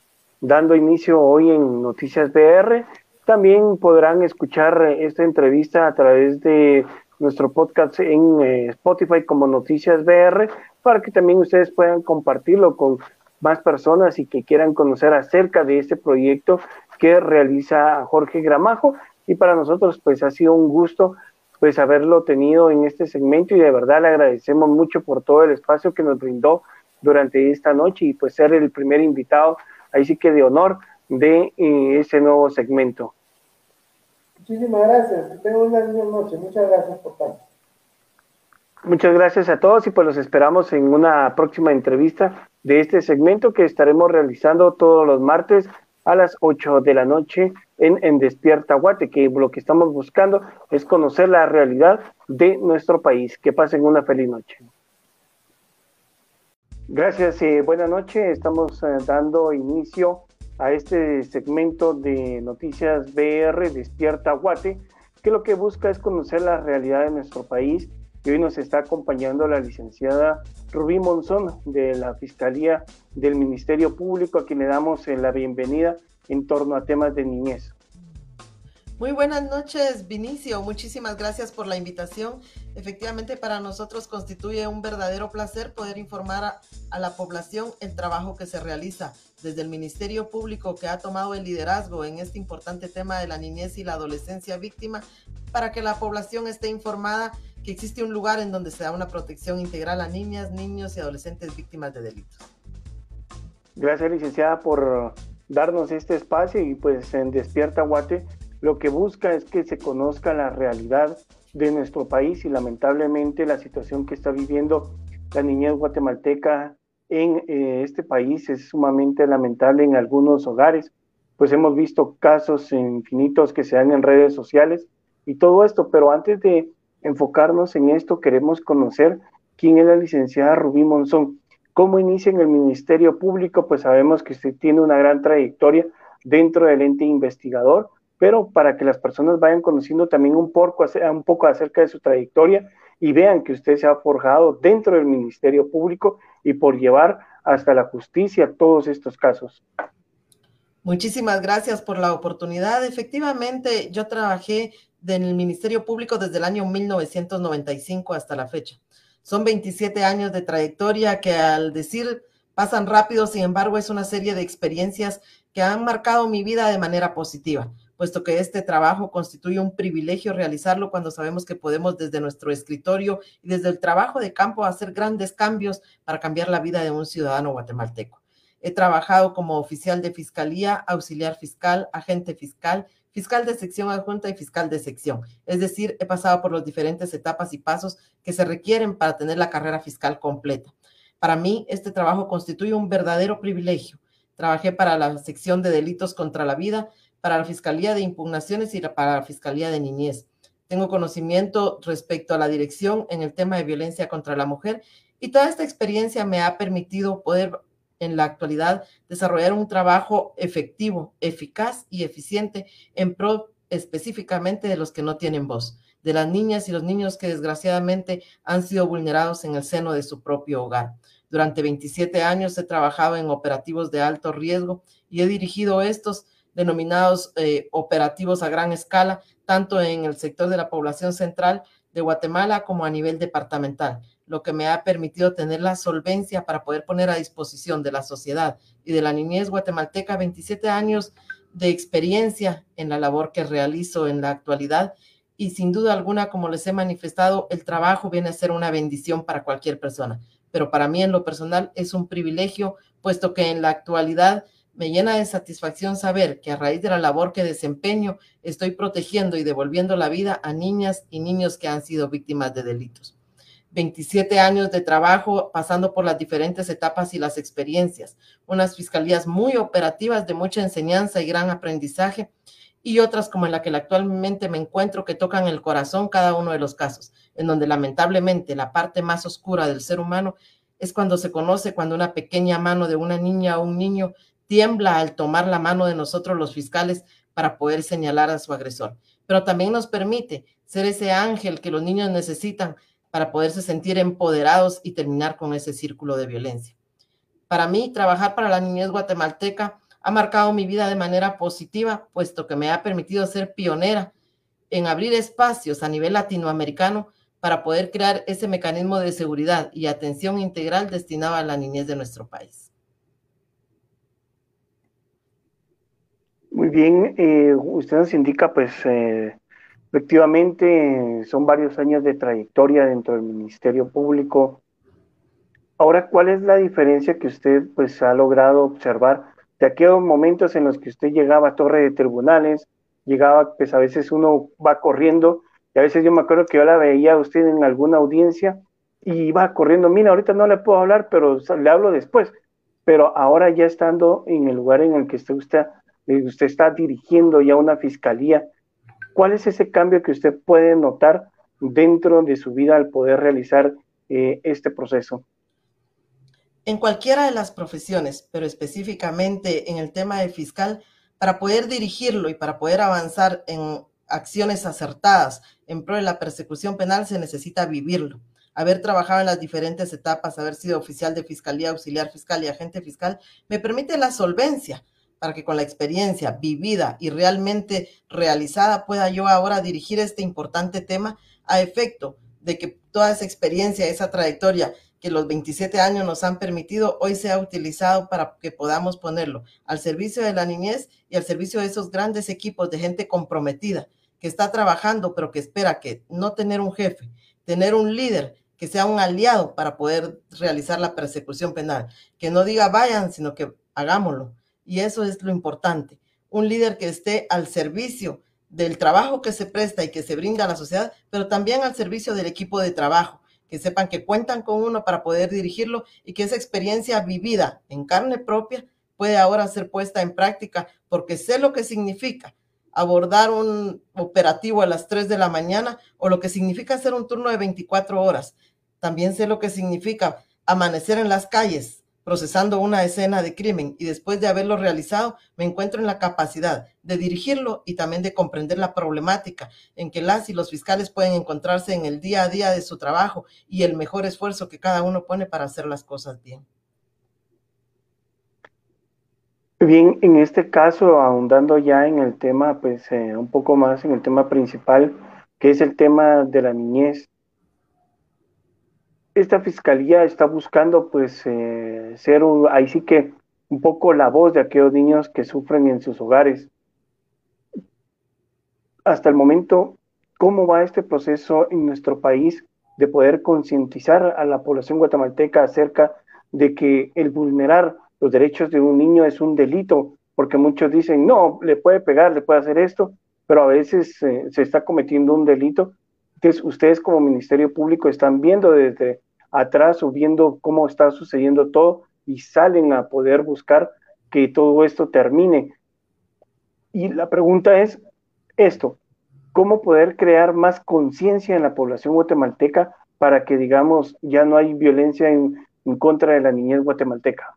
dando inicio hoy en Noticias BR. También podrán escuchar eh, esta entrevista a través de nuestro podcast en Spotify como Noticias BR para que también ustedes puedan compartirlo con más personas y que quieran conocer acerca de este proyecto que realiza Jorge Gramajo. Y para nosotros pues ha sido un gusto pues haberlo tenido en este segmento y de verdad le agradecemos mucho por todo el espacio que nos brindó durante esta noche y pues ser el primer invitado, ahí sí que de honor, de eh, ese nuevo segmento. Muchísimas gracias, tengan una buena noche, muchas gracias por tanto. Muchas gracias a todos y pues los esperamos en una próxima entrevista de este segmento que estaremos realizando todos los martes a las 8 de la noche en, en Despierta Guate, que lo que estamos buscando es conocer la realidad de nuestro país. Que pasen una feliz noche. Gracias y buena noche. Estamos eh, dando inicio a este segmento de Noticias BR Despierta Guate, que lo que busca es conocer la realidad de nuestro país. Y hoy nos está acompañando la licenciada Rubí Monzón de la Fiscalía del Ministerio Público, a quien le damos eh, la bienvenida en torno a temas de niñez. Muy buenas noches, Vinicio. Muchísimas gracias por la invitación. Efectivamente, para nosotros constituye un verdadero placer poder informar a, la población el trabajo que se realiza desde el Ministerio Público que ha tomado el liderazgo en este importante tema de la niñez y la adolescencia víctima para que la población esté informada que existe un lugar en donde se da una protección integral a niñas, niños y adolescentes víctimas de delitos. Gracias, licenciada, por darnos este espacio y pues en Despierta Guate lo que busca es que se conozca la realidad de nuestro país y lamentablemente la situación que está viviendo la niñez guatemalteca en eh, este país es sumamente lamentable en algunos hogares, pues hemos visto casos infinitos que se dan en redes sociales y todo esto, pero antes de enfocarnos en esto queremos conocer quién es la licenciada Rubí Monzón. ¿Cómo inicia en el Ministerio Público? Pues sabemos que tiene una gran trayectoria dentro del ente investigador, pero para que las personas vayan conociendo también un poco, un poco acerca de su trayectoria y vean que usted se ha forjado dentro del Ministerio Público y por llevar hasta la justicia todos estos casos. Muchísimas gracias por la oportunidad. Efectivamente, yo trabajé en el Ministerio Público desde el año 1995 hasta la fecha. Son 27 años de trayectoria que al decir pasan rápido, sin embargo, es una serie de experiencias que han marcado mi vida de manera positiva, puesto que este trabajo constituye un privilegio realizarlo cuando sabemos que podemos desde nuestro escritorio y desde el trabajo de campo hacer grandes cambios para cambiar la vida de un ciudadano guatemalteco. He trabajado como oficial de fiscalía, auxiliar fiscal, agente fiscal fiscal de sección adjunta y fiscal de sección. Es decir, he pasado por las diferentes etapas y pasos que se requieren para tener la carrera fiscal completa. Para mí, este trabajo constituye un verdadero privilegio. Trabajé para la sección de delitos contra la vida, para la Fiscalía de Impugnaciones y para la Fiscalía de Niñez. Tengo conocimiento respecto a la dirección en el tema de violencia contra la mujer y toda esta experiencia me ha permitido poder en la actualidad desarrollar un trabajo efectivo, eficaz y eficiente en pro específicamente de los que no tienen voz, de las niñas y los niños que desgraciadamente han sido vulnerados en el seno de su propio hogar. Durante 27 años he trabajado en operativos de alto riesgo y he dirigido estos denominados eh, operativos a gran escala, tanto en el sector de la población central de Guatemala como a nivel departamental, lo que me ha permitido tener la solvencia para poder poner a disposición de la sociedad y de la niñez guatemalteca 27 años de experiencia en la labor que realizo en la actualidad. Y sin duda alguna, como les he manifestado, el trabajo viene a ser una bendición para cualquier persona, pero para mí en lo personal es un privilegio, puesto que en la actualidad me llena de satisfacción saber que a raíz de la labor que desempeño estoy protegiendo y devolviendo la vida a niñas y niños que han sido víctimas de delitos. 27 años de trabajo pasando por las diferentes etapas y las experiencias, unas fiscalías muy operativas de mucha enseñanza y gran aprendizaje y otras como en la que actualmente me encuentro que tocan el corazón cada uno de los casos, en donde lamentablemente la parte más oscura del ser humano es cuando se conoce cuando una pequeña mano de una niña o un niño tiembla al tomar la mano de nosotros los fiscales para poder señalar a su agresor. Pero también nos permite ser ese ángel que los niños necesitan para poderse sentir empoderados y terminar con ese círculo de violencia. Para mí, trabajar para la niñez guatemalteca ha marcado mi vida de manera positiva, puesto que me ha permitido ser pionera en abrir espacios a nivel latinoamericano para poder crear ese mecanismo de seguridad y atención integral destinado a la niñez de nuestro país. Muy bien, eh, usted nos indica, pues, eh, efectivamente, son varios años de trayectoria dentro del Ministerio Público. Ahora, ¿cuál es la diferencia que usted, pues, ha logrado observar de aquellos momentos en los que usted llegaba a torre de tribunales, llegaba, pues, a veces uno va corriendo y a veces yo me acuerdo que yo la veía a usted en alguna audiencia y iba corriendo, mira, ahorita no le puedo hablar, pero le hablo después. Pero ahora ya estando en el lugar en el que usted, usted, usted está dirigiendo ya una fiscalía, ¿cuál es ese cambio que usted puede notar dentro de su vida al poder realizar eh, este proceso? En cualquiera de las profesiones, pero específicamente en el tema de fiscal, para poder dirigirlo y para poder avanzar en acciones acertadas en pro de la persecución penal se necesita vivirlo. Haber trabajado en las diferentes etapas, haber sido oficial de fiscalía, auxiliar fiscal y agente fiscal, me permite la solvencia para que con la experiencia vivida y realmente realizada pueda yo ahora dirigir este importante tema a efecto de que toda esa experiencia, esa trayectoria que los 27 años nos han permitido, hoy sea utilizado para que podamos ponerlo al servicio de la niñez y al servicio de esos grandes equipos de gente comprometida que está trabajando, pero que espera que no tener un jefe, tener un líder que sea un aliado para poder realizar la persecución penal, que no diga vayan, sino que hagámoslo. Y eso es lo importante. Un líder que esté al servicio del trabajo que se presta y que se brinda a la sociedad, pero también al servicio del equipo de trabajo, que sepan que cuentan con uno para poder dirigirlo y que esa experiencia vivida en carne propia puede ahora ser puesta en práctica porque sé lo que significa abordar un operativo a las 3 de la mañana o lo que significa hacer un turno de 24 horas. También sé lo que significa amanecer en las calles procesando una escena de crimen y después de haberlo realizado, me encuentro en la capacidad de dirigirlo y también de comprender la problemática en que las y los fiscales pueden encontrarse en el día a día de su trabajo y el mejor esfuerzo que cada uno pone para hacer las cosas bien. Bien, en este caso, ahondando ya en el tema, pues eh, un poco más en el tema principal, que es el tema de la niñez esta fiscalía está buscando pues eh, ser ahí sí que un poco la voz de aquellos niños que sufren en sus hogares. Hasta el momento, ¿cómo va este proceso en nuestro país de poder concientizar a la población guatemalteca acerca de que el vulnerar los derechos de un niño es un delito? Porque muchos dicen, no, le puede pegar, le puede hacer esto, pero a veces eh, se está cometiendo un delito. Entonces, ustedes como Ministerio Público están viendo desde atrás o viendo cómo está sucediendo todo y salen a poder buscar que todo esto termine. Y la pregunta es esto, ¿cómo poder crear más conciencia en la población guatemalteca para que, digamos, ya no hay violencia en, en contra de la niñez guatemalteca?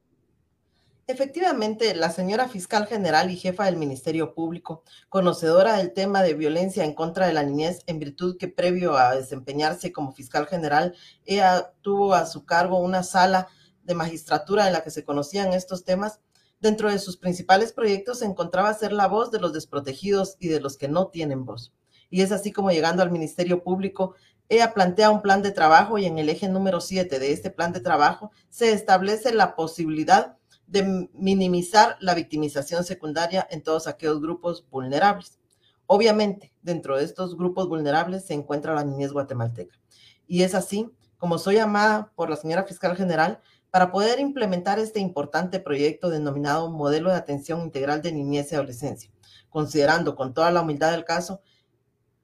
Efectivamente, la señora fiscal general y jefa del Ministerio Público, conocedora del tema de violencia en contra de la niñez, en virtud que previo a desempeñarse como fiscal general, ella tuvo a su cargo una sala de magistratura en la que se conocían estos temas. Dentro de sus principales proyectos se encontraba ser la voz de los desprotegidos y de los que no tienen voz. Y es así como llegando al Ministerio Público, ella plantea un plan de trabajo y en el eje número 7 de este plan de trabajo se establece la posibilidad de minimizar la victimización secundaria en todos aquellos grupos vulnerables. Obviamente, dentro de estos grupos vulnerables se encuentra la niñez guatemalteca. Y es así como soy llamada por la señora fiscal general para poder implementar este importante proyecto denominado Modelo de Atención Integral de Niñez y Adolescencia, considerando con toda la humildad del caso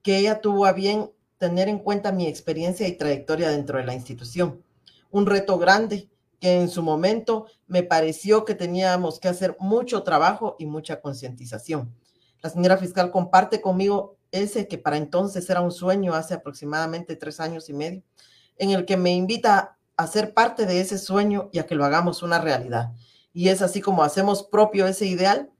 que ella tuvo a bien tener en cuenta mi experiencia y trayectoria dentro de la institución. Un reto grande que en su momento me pareció que teníamos que hacer mucho trabajo y mucha concientización. La señora fiscal comparte conmigo ese que para entonces era un sueño hace aproximadamente tres años y medio, en el que me invita a ser parte de ese sueño y a que lo hagamos una realidad. Y es así como hacemos propio ese ideal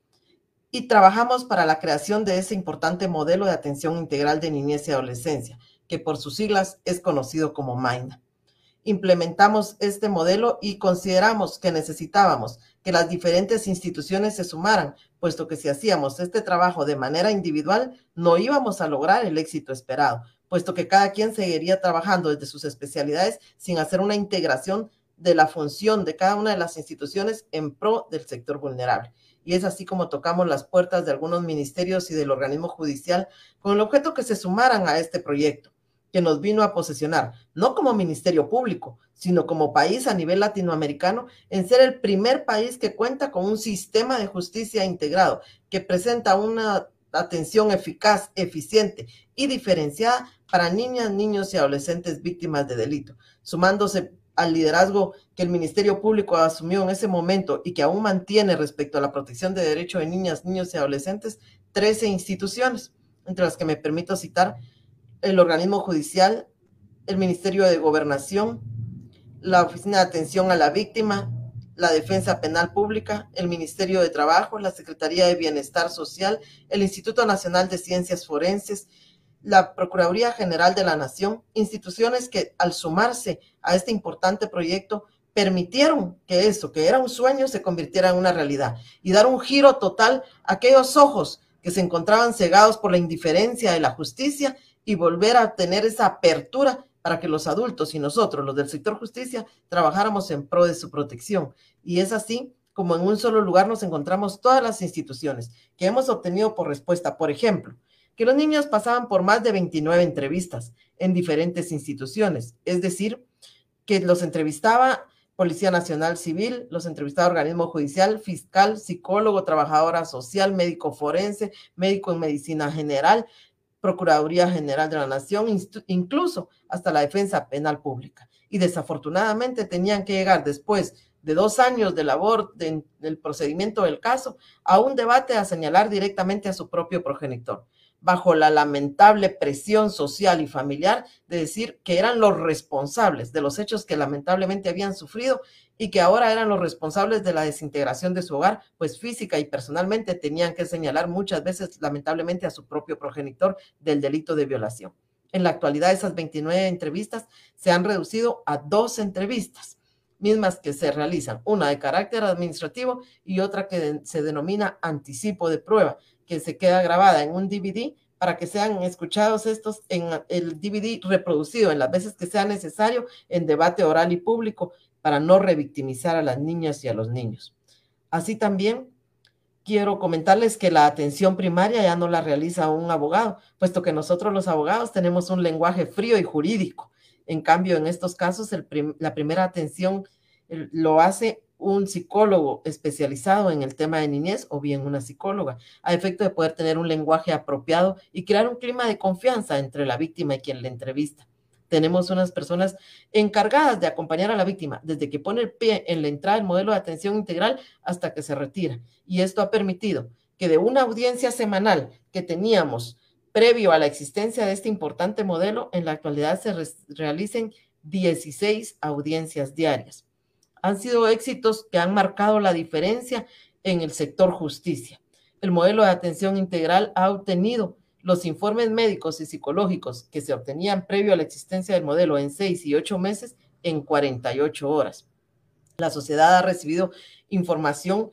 y trabajamos para la creación de ese importante modelo de atención integral de niñez y adolescencia, que por sus siglas es conocido como MIND. Implementamos este modelo y consideramos que necesitábamos que las diferentes instituciones se sumaran, puesto que si hacíamos este trabajo de manera individual, no íbamos a lograr el éxito esperado, puesto que cada quien seguiría trabajando desde sus especialidades sin hacer una integración de la función de cada una de las instituciones en pro del sector vulnerable. Y es así como tocamos las puertas de algunos ministerios y del organismo judicial con el objeto que se sumaran a este proyecto, que nos vino a posesionar, no como ministerio público, sino como país a nivel latinoamericano, en ser el primer país que cuenta con un sistema de justicia integrado, que presenta una atención eficaz, eficiente y diferenciada para niñas, niños y adolescentes víctimas de delito, sumándose al liderazgo que el Ministerio Público asumió en ese momento y que aún mantiene respecto a la protección de derechos de niñas, niños y adolescentes, 13 instituciones, entre las que me permito citar el organismo judicial, el Ministerio de Gobernación, la Oficina de Atención a la Víctima, la Defensa Penal Pública, el Ministerio de Trabajo, la Secretaría de Bienestar Social, el Instituto Nacional de Ciencias Forenses, la Procuraduría General de la Nación, instituciones que al sumarse a este importante proyecto permitieron que eso, que era un sueño, se convirtiera en una realidad y dar un giro total a aquellos ojos que se encontraban cegados por la indiferencia de la justicia y volver a tener esa apertura para que los adultos y nosotros, los del sector justicia, trabajáramos en pro de su protección. Y es así como en un solo lugar nos encontramos todas las instituciones que hemos obtenido por respuesta. Por ejemplo, que los niños pasaban por más de 29 entrevistas en diferentes instituciones, es decir, que los entrevistaba Policía Nacional Civil, los entrevistaba organismo judicial, fiscal, psicólogo, trabajadora social, médico forense, médico en medicina general, Procuraduría General de la Nación, incluso hasta la Defensa Penal Pública. Y desafortunadamente tenían que llegar después de dos años de labor del procedimiento del caso a un debate a señalar directamente a su propio progenitor bajo la lamentable presión social y familiar de decir que eran los responsables de los hechos que lamentablemente habían sufrido y que ahora eran los responsables de la desintegración de su hogar, pues física y personalmente tenían que señalar muchas veces lamentablemente a su propio progenitor del delito de violación. En la actualidad esas 29 entrevistas se han reducido a dos entrevistas, mismas que se realizan, una de carácter administrativo y otra que se denomina anticipo de prueba, que se queda grabada en un DVD para que sean escuchados estos en el DVD reproducido en las veces que sea necesario en debate oral y público para no revictimizar a las niñas y a los niños. Así también quiero comentarles que la atención primaria ya no la realiza un abogado, puesto que nosotros los abogados tenemos un lenguaje frío y jurídico. En cambio, en estos casos, la primera atención lo hace un psicólogo especializado en el tema de niñez o bien una psicóloga, a efecto de poder tener un lenguaje apropiado y crear un clima de confianza entre la víctima y quien le entrevista. Tenemos unas personas encargadas de acompañar a la víctima desde que pone el pie en la entrada del modelo de atención integral hasta que se retira. Y esto ha permitido que de una audiencia semanal que teníamos previo a la existencia de este importante modelo, en la actualidad se realicen 16 audiencias diarias han sido éxitos que han marcado la diferencia en el sector justicia. El modelo de atención integral ha obtenido los informes médicos y psicológicos que se obtenían previo a la existencia del modelo en seis y ocho meses en 48 horas. La sociedad ha recibido información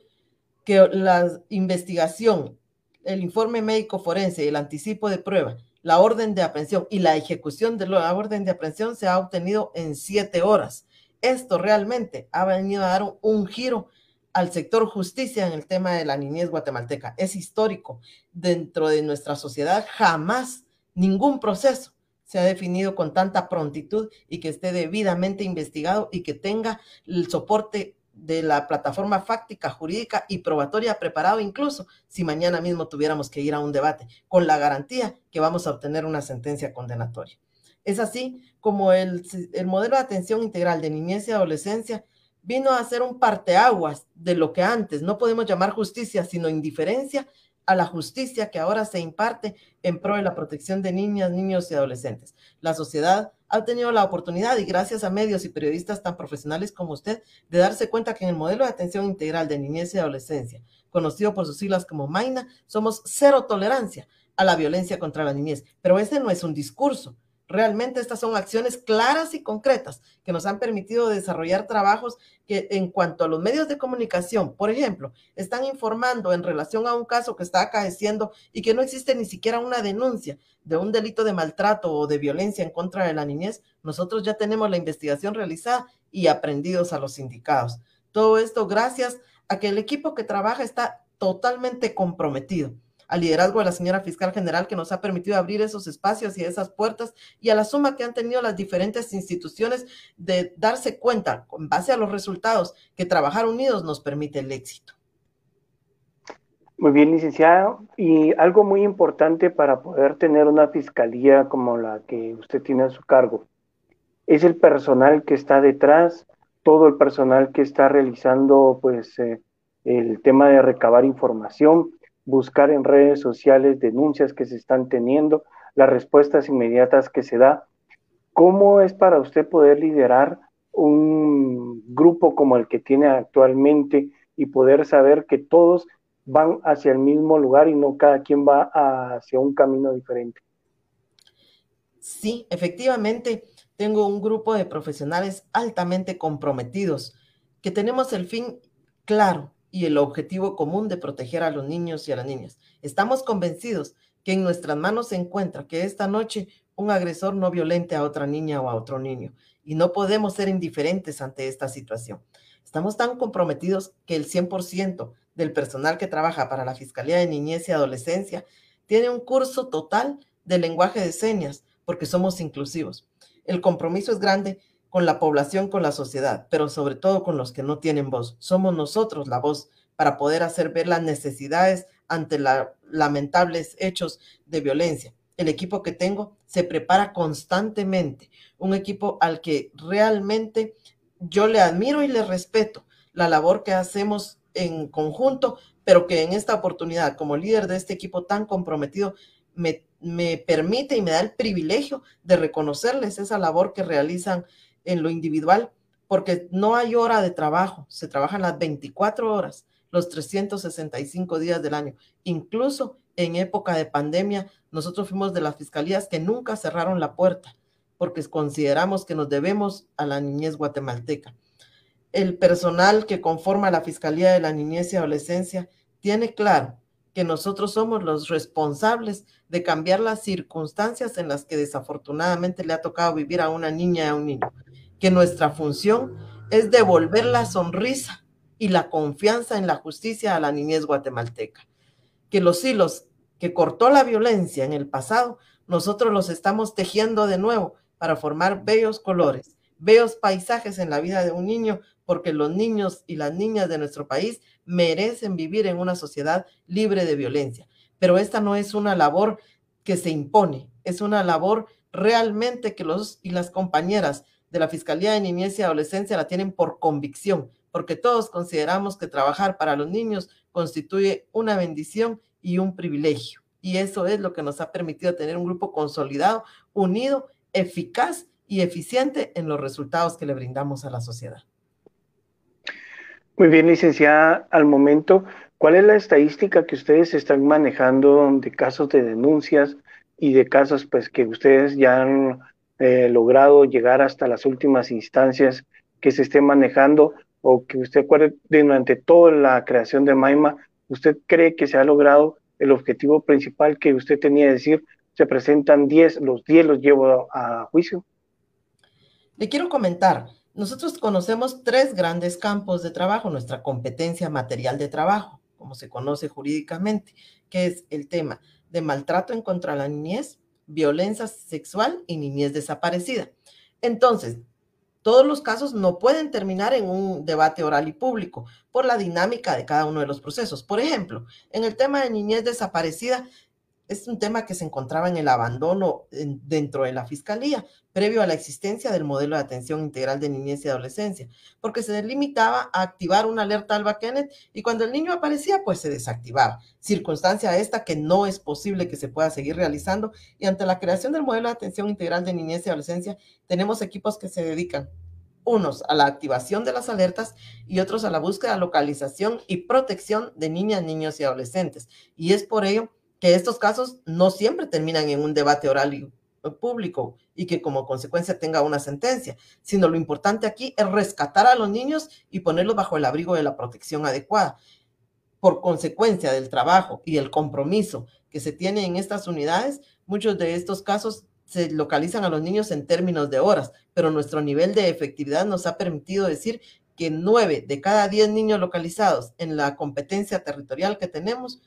que la investigación, el informe médico forense, el anticipo de prueba, la orden de aprehensión y la ejecución de la orden de aprehensión se ha obtenido en siete horas esto realmente ha venido a dar un, giro al sector justicia en el tema de la niñez guatemalteca. Es histórico. Dentro de nuestra sociedad jamás ningún proceso se ha definido con tanta prontitud y que esté debidamente investigado y que tenga el soporte de la plataforma fáctica, jurídica y probatoria preparado incluso si mañana mismo tuviéramos que ir a un debate, con la garantía que vamos a obtener una sentencia condenatoria. Es así como el, modelo de atención integral de niñez y adolescencia vino a ser un parteaguas de lo que antes no podemos llamar justicia, sino indiferencia, a la justicia que ahora se imparte en pro de la protección de niñas, niños y adolescentes. La sociedad ha tenido la oportunidad y gracias a medios y periodistas tan profesionales como usted de darse cuenta que en el modelo de atención integral de niñez y adolescencia, conocido por sus siglas como MAINA, somos cero tolerancia a la violencia contra la niñez. Pero ese no es un discurso, Realmente estas son acciones claras y concretas que nos han permitido desarrollar trabajos que en cuanto a los medios de comunicación, por ejemplo, están informando en relación a un caso que está acaeciendo y que no existe ni siquiera una denuncia de un delito de maltrato o de violencia en contra de la niñez, nosotros ya tenemos la investigación realizada y aprendidos a los sindicados. Todo esto gracias a que el equipo que trabaja está totalmente comprometido al liderazgo de la señora fiscal general que nos ha permitido abrir esos espacios y esas puertas y a la suma que han tenido las diferentes instituciones de darse cuenta, con base a los resultados, que trabajar unidos nos permite el éxito. Muy bien, licenciada. Y algo muy importante para poder tener una fiscalía como la que usted tiene a su cargo es el personal que está detrás, todo el personal que está realizando pues eh, el tema de recabar información buscar en redes sociales denuncias que se están teniendo, las respuestas inmediatas que se da. ¿Cómo es para usted poder liderar un grupo como el que tiene actualmente y poder saber que todos van hacia el mismo lugar y no cada quien va hacia un camino diferente? Sí, efectivamente, tengo un grupo de profesionales altamente comprometidos que tenemos el fin claro y el objetivo común de proteger a los niños y a las niñas. Estamos convencidos que en nuestras manos se encuentra que esta noche un agresor no violente a otra niña o a otro niño y no podemos ser indiferentes ante esta situación. Estamos tan comprometidos que el 100% del personal que trabaja para la Fiscalía de Niñez y Adolescencia tiene un curso total de lenguaje de señas porque somos inclusivos. El compromiso es grande con la población, con la sociedad, pero sobre todo con los que no tienen voz. Somos nosotros la voz para poder hacer ver las necesidades ante los lamentables hechos de violencia. El equipo que tengo se prepara constantemente, un equipo al que realmente yo le admiro y le respeto la labor que hacemos en conjunto, pero que en esta oportunidad, como líder de este equipo tan comprometido, me, me permite y me da el privilegio de reconocerles esa labor que realizan en lo individual, porque no hay hora de trabajo, se trabajan las 24 horas, los 365 días del año. Incluso en época de pandemia, nosotros fuimos de las fiscalías que nunca cerraron la puerta, porque consideramos que nos debemos a la niñez guatemalteca. El personal que conforma la Fiscalía de la Niñez y Adolescencia tiene claro que nosotros somos los responsables de cambiar las circunstancias en las que desafortunadamente le ha tocado vivir a una niña y a un niño que nuestra función es devolver la sonrisa y la confianza en la justicia a la niñez guatemalteca. Que los hilos que cortó la violencia en el pasado, nosotros los estamos tejiendo de nuevo para formar bellos colores, bellos paisajes en la vida de un niño, porque los niños y las niñas de nuestro país merecen vivir en una sociedad libre de violencia. Pero esta no es una labor que se impone, es una labor realmente que los y las compañeras de la Fiscalía de Niñez y Adolescencia la tienen por convicción, porque todos consideramos que trabajar para los niños constituye una bendición y un privilegio. Y eso es lo que nos ha permitido tener un grupo consolidado, unido, eficaz y eficiente en los resultados que le brindamos a la sociedad. Muy bien, licenciada, al momento, ¿cuál es la estadística que ustedes están manejando de casos de denuncias y de casos pues que ustedes ya han eh, logrado llegar hasta las últimas instancias que se esté manejando o que usted acuerde durante toda la creación de Maima, usted cree que se ha logrado el objetivo principal que usted tenía de decir, se presentan 10, los 10 los llevo a juicio? Le quiero comentar, nosotros conocemos tres grandes campos de trabajo, nuestra competencia material de trabajo, como se conoce jurídicamente, que es el tema de maltrato en contra de la niñez, violencia sexual y niñez desaparecida. Entonces, todos los casos no pueden terminar en un debate oral y público por la dinámica de cada uno de los procesos. Por ejemplo, en el tema de niñez desaparecida, es un tema que se encontraba en el abandono dentro de la fiscalía, previo a la existencia del modelo de atención integral de niñez y adolescencia, porque se limitaba a activar una alerta Alba Kenneth y cuando el niño aparecía, pues se desactivaba. Circunstancia esta que no es posible que se pueda seguir realizando y ante la creación del modelo de atención integral de niñez y adolescencia, tenemos equipos que se dedican unos a la activación de las alertas y otros a la búsqueda, localización y protección de niñas, niños y adolescentes. Y es por ello que estos casos no siempre terminan en un debate oral y eh, público y que como consecuencia tenga una sentencia, sino lo importante aquí es rescatar a los niños y ponerlos bajo el abrigo de la protección adecuada. Por consecuencia del trabajo y el compromiso que se tiene en estas unidades, muchos de estos casos se localizan a los niños en términos de horas, pero nuestro nivel de efectividad nos ha permitido decir que nueve de cada diez niños localizados en la competencia territorial que tenemos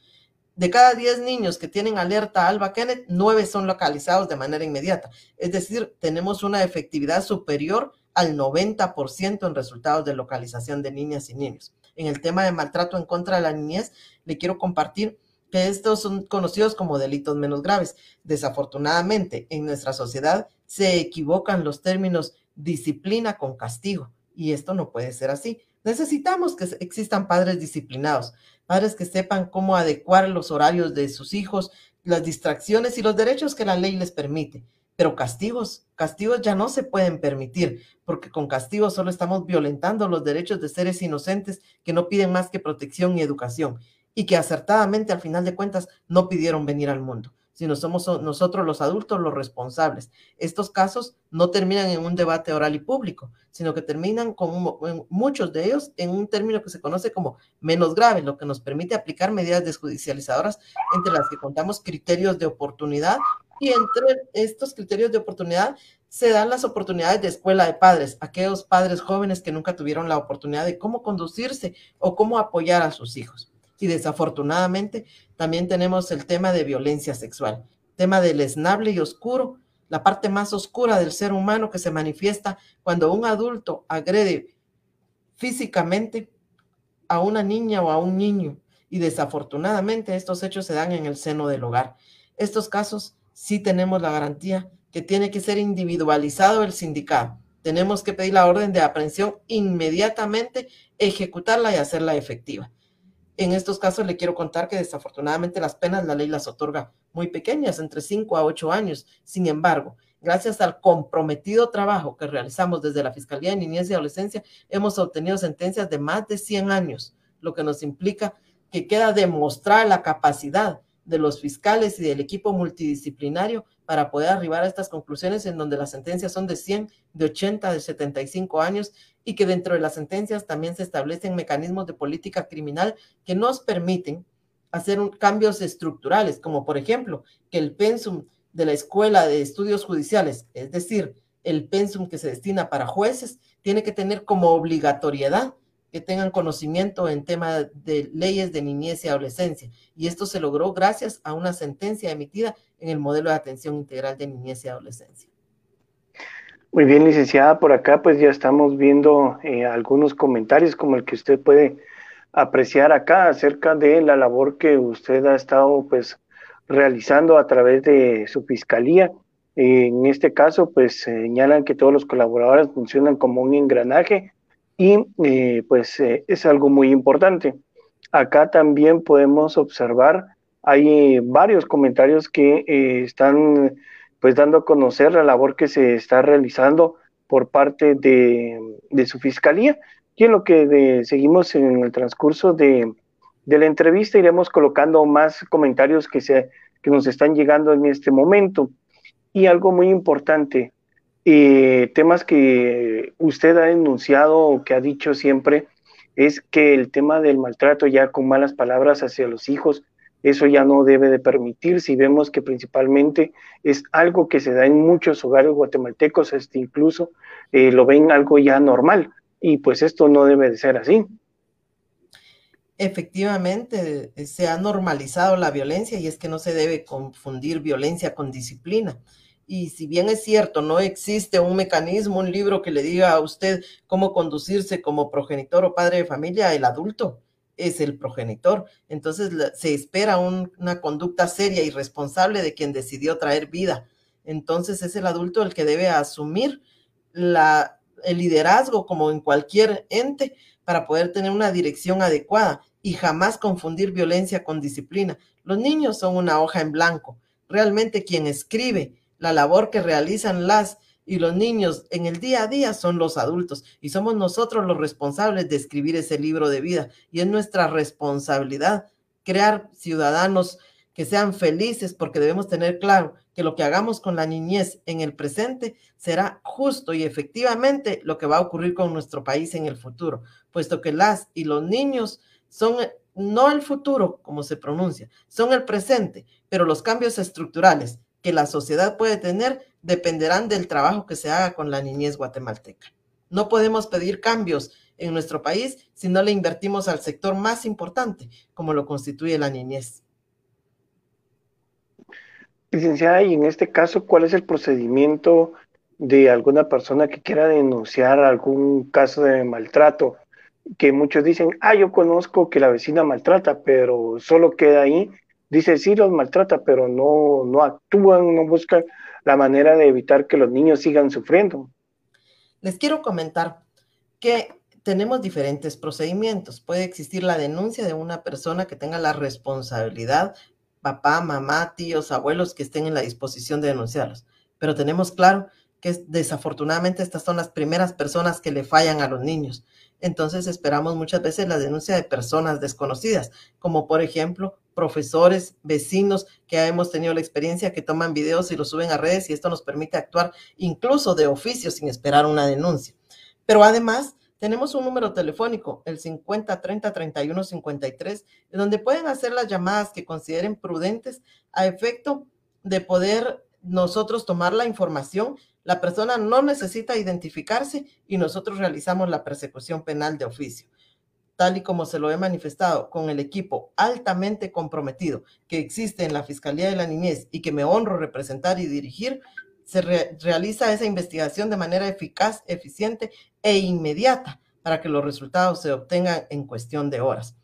de cada 10 niños que tienen alerta Alba Kenneth, 9 son localizados de manera inmediata. Es decir, tenemos una efectividad superior al 90% en resultados de localización de niñas y niños. En el tema de maltrato en contra de la niñez, le quiero compartir que estos son conocidos como delitos menos graves. Desafortunadamente, en nuestra sociedad se equivocan los términos disciplina con castigo y esto no puede ser así. Necesitamos que existan padres disciplinados, padres que sepan cómo adecuar los horarios de sus hijos, las distracciones y los derechos que la ley les permite. Pero castigos, castigos ya no se pueden permitir, porque con castigos solo estamos violentando los derechos de seres inocentes que no piden más que protección y educación, y que acertadamente al final de cuentas no pidieron venir al mundo sino somos nosotros los adultos los responsables. Estos casos no terminan en un debate oral y público, sino que terminan con muchos de ellos en un término que se conoce como menos grave, lo que nos permite aplicar medidas desjudicializadoras entre las que contamos criterios de oportunidad y entre estos criterios de oportunidad se dan las oportunidades de escuela de padres, aquellos padres jóvenes que nunca tuvieron la oportunidad de cómo conducirse o cómo apoyar a sus hijos. Y desafortunadamente también tenemos el tema de violencia sexual, tema del esnable y oscuro, la parte más oscura del ser humano que se manifiesta cuando un adulto agrede físicamente a una niña o a un niño. Y desafortunadamente estos hechos se dan en el seno del hogar. Estos casos sí tenemos la garantía que tiene que ser individualizado el sindicato. Tenemos que pedir la orden de aprehensión inmediatamente, ejecutarla y hacerla efectiva. En estos casos le quiero contar que desafortunadamente las penas la ley las otorga muy pequeñas, entre 5 a 8 años. Sin embargo, gracias al comprometido trabajo que realizamos desde la Fiscalía de Niñez y Adolescencia, hemos obtenido sentencias de más de 100 años, lo que nos implica que queda demostrar la capacidad de los fiscales y del equipo multidisciplinario para poder arribar a estas conclusiones en donde las sentencias son de 100, de 80, de 75 años y que dentro de las sentencias también se establecen mecanismos de política criminal que nos permiten hacer cambios estructurales, como por ejemplo que el pensum de la Escuela de Estudios Judiciales, es decir, el pensum que se destina para jueces, tiene que tener como obligatoriedad que tengan conocimiento en tema de leyes de niñez y adolescencia. Y esto se logró gracias a una sentencia emitida en el modelo de atención integral de niñez y adolescencia. Muy bien, licenciada, por acá pues ya estamos viendo eh, algunos comentarios como el que usted puede apreciar acá acerca de la labor que usted ha estado pues realizando a través de su fiscalía. en este caso pues señalan que todos los colaboradores funcionan como un engranaje y eh, pues eh, es algo muy importante. Acá también podemos observar, hay varios comentarios que eh, están pues dando a conocer la labor que se está realizando por parte de, su fiscalía y en lo que seguimos en el transcurso de, la entrevista iremos colocando más comentarios que, se, nos están llegando en este momento. Y algo muy importante, y temas que usted ha denunciado o que ha dicho siempre es que el tema del maltrato ya con malas palabras hacia los hijos, eso ya no debe de permitir si vemos que principalmente es algo que se da en muchos hogares guatemaltecos, este incluso eh, lo ven algo ya normal y pues esto no debe de ser así. Efectivamente, se ha normalizado la violencia y es que no se debe confundir violencia con disciplina. Y si bien es cierto, no existe un mecanismo, un libro que le diga a usted cómo conducirse como progenitor o padre de familia, el adulto es el progenitor. Entonces se espera una conducta seria y responsable de quien decidió traer vida. Entonces es el adulto el que debe asumir la, el liderazgo como en cualquier ente para poder tener una dirección adecuada y jamás confundir violencia con disciplina. Los niños son una hoja en blanco. Realmente quien escribe la labor que realizan las y los niños en el día a día son los adultos y somos nosotros los responsables de escribir ese libro de vida y es nuestra responsabilidad crear ciudadanos que sean felices porque debemos tener claro que lo que hagamos con la niñez en el presente será justo y efectivamente lo que va a ocurrir con nuestro país en el futuro, puesto que las y los niños son no el futuro, como se pronuncia, son el presente, pero los cambios estructurales que la sociedad puede tener dependerán del trabajo que se haga con la niñez guatemalteca. No podemos pedir cambios en nuestro país si no le invertimos al sector más importante, como lo constituye la niñez. Licenciada, y en este caso, ¿cuál es el procedimiento de alguna persona que quiera denunciar algún caso de maltrato? Que muchos dicen, ah, yo conozco que la vecina maltrata, pero solo queda ahí. Dice, sí, los maltrata, pero no, no actúan, no buscan la manera de evitar que los niños sigan sufriendo. Les quiero comentar que tenemos diferentes procedimientos. Puede existir la denuncia de una persona que tenga la responsabilidad, papá, mamá, tíos, abuelos que estén en la disposición de denunciarlos. Pero tenemos claro que desafortunadamente estas son las primeras personas que le fallan a los niños. Entonces esperamos muchas veces la denuncia de personas desconocidas, como por ejemplo profesores, vecinos que hemos tenido la experiencia que toman videos y los suben a redes y esto nos permite actuar incluso de oficio sin esperar una denuncia. Pero además tenemos un número telefónico, el 50 30 31 53, donde pueden hacer las llamadas que consideren prudentes a efecto de poder nosotros tomar la información. La persona no necesita identificarse y nosotros realizamos la persecución penal de oficio tal y como se lo he manifestado con el equipo altamente comprometido que existe en la Fiscalía de la Niñez y que me honro representar y dirigir, se realiza esa investigación de manera eficaz, eficiente e inmediata para que los resultados se obtengan en cuestión de horas.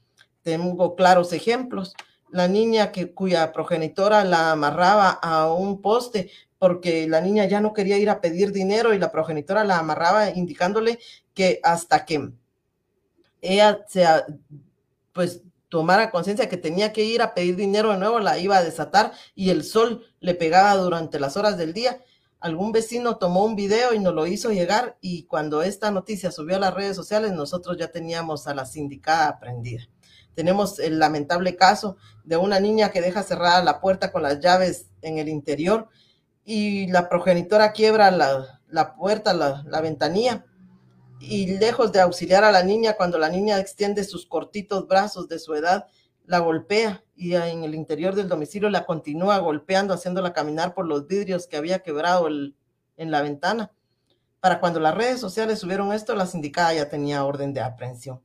Tengo claros ejemplos. La niña cuya progenitora la amarraba a un poste porque la niña ya no quería ir a pedir dinero y la progenitora la amarraba indicándole que hasta que ella se, pues, tomara conciencia que tenía que ir a pedir dinero de nuevo, la iba a desatar y el sol le pegaba durante las horas del día. Algún vecino tomó un video y nos lo hizo llegar y cuando esta noticia subió a las redes sociales, nosotros ya teníamos a la sindicada aprendida. Tenemos el lamentable caso de una niña que deja cerrada la puerta con las llaves en el interior y la progenitora quiebra la, puerta, la, la ventanilla y lejos de auxiliar a la niña, cuando la niña extiende sus cortitos brazos de su edad, la golpea y en el interior del domicilio la continúa golpeando, haciéndola caminar por los vidrios que había quebrado en la ventana. Para cuando las redes sociales subieron esto, la sindicada ya tenía orden de aprehensión.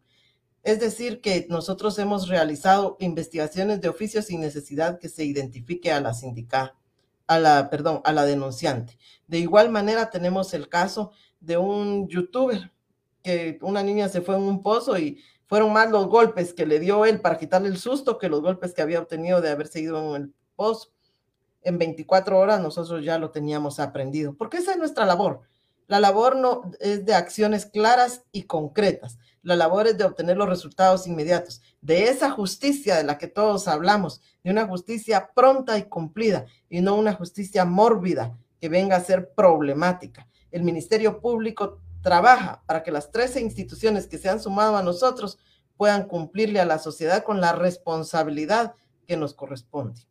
Es decir, que nosotros hemos realizado investigaciones de oficio sin necesidad que se identifique a la sindicada, a la, perdón, a la denunciante. De igual manera, tenemos el caso de un youtuber una niña se fue en un pozo y fueron más los golpes que le dio él para quitarle el susto que los golpes que había obtenido de haber seguido en el pozo. En 24 horas nosotros ya lo teníamos aprendido, porque esa es nuestra labor. La labor no es de acciones claras y concretas. La labor es de obtener los resultados inmediatos, de esa justicia de la que todos hablamos, de una justicia pronta y cumplida y no una justicia mórbida que venga a ser problemática. El Ministerio Público trabaja para que las 13 instituciones que se han sumado a nosotros puedan cumplirle a la sociedad con la responsabilidad que nos corresponde.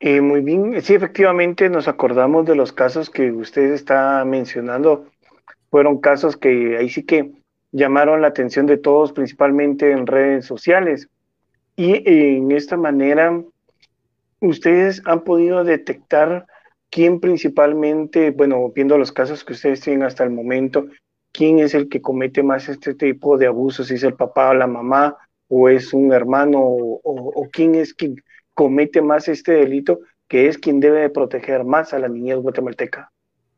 Eh, muy bien, sí, efectivamente nos acordamos de los casos que usted está mencionando. Fueron casos que ahí sí que llamaron la atención de todos, principalmente en redes sociales. Y en esta manera, ustedes han podido detectar ¿quién principalmente, bueno, viendo los casos que ustedes tienen hasta el momento, quién es el que comete más este tipo de abusos? ¿Si es el papá o la mamá o es un hermano o, quién es quien comete más este delito que es quien debe de proteger más a la niñez guatemalteca?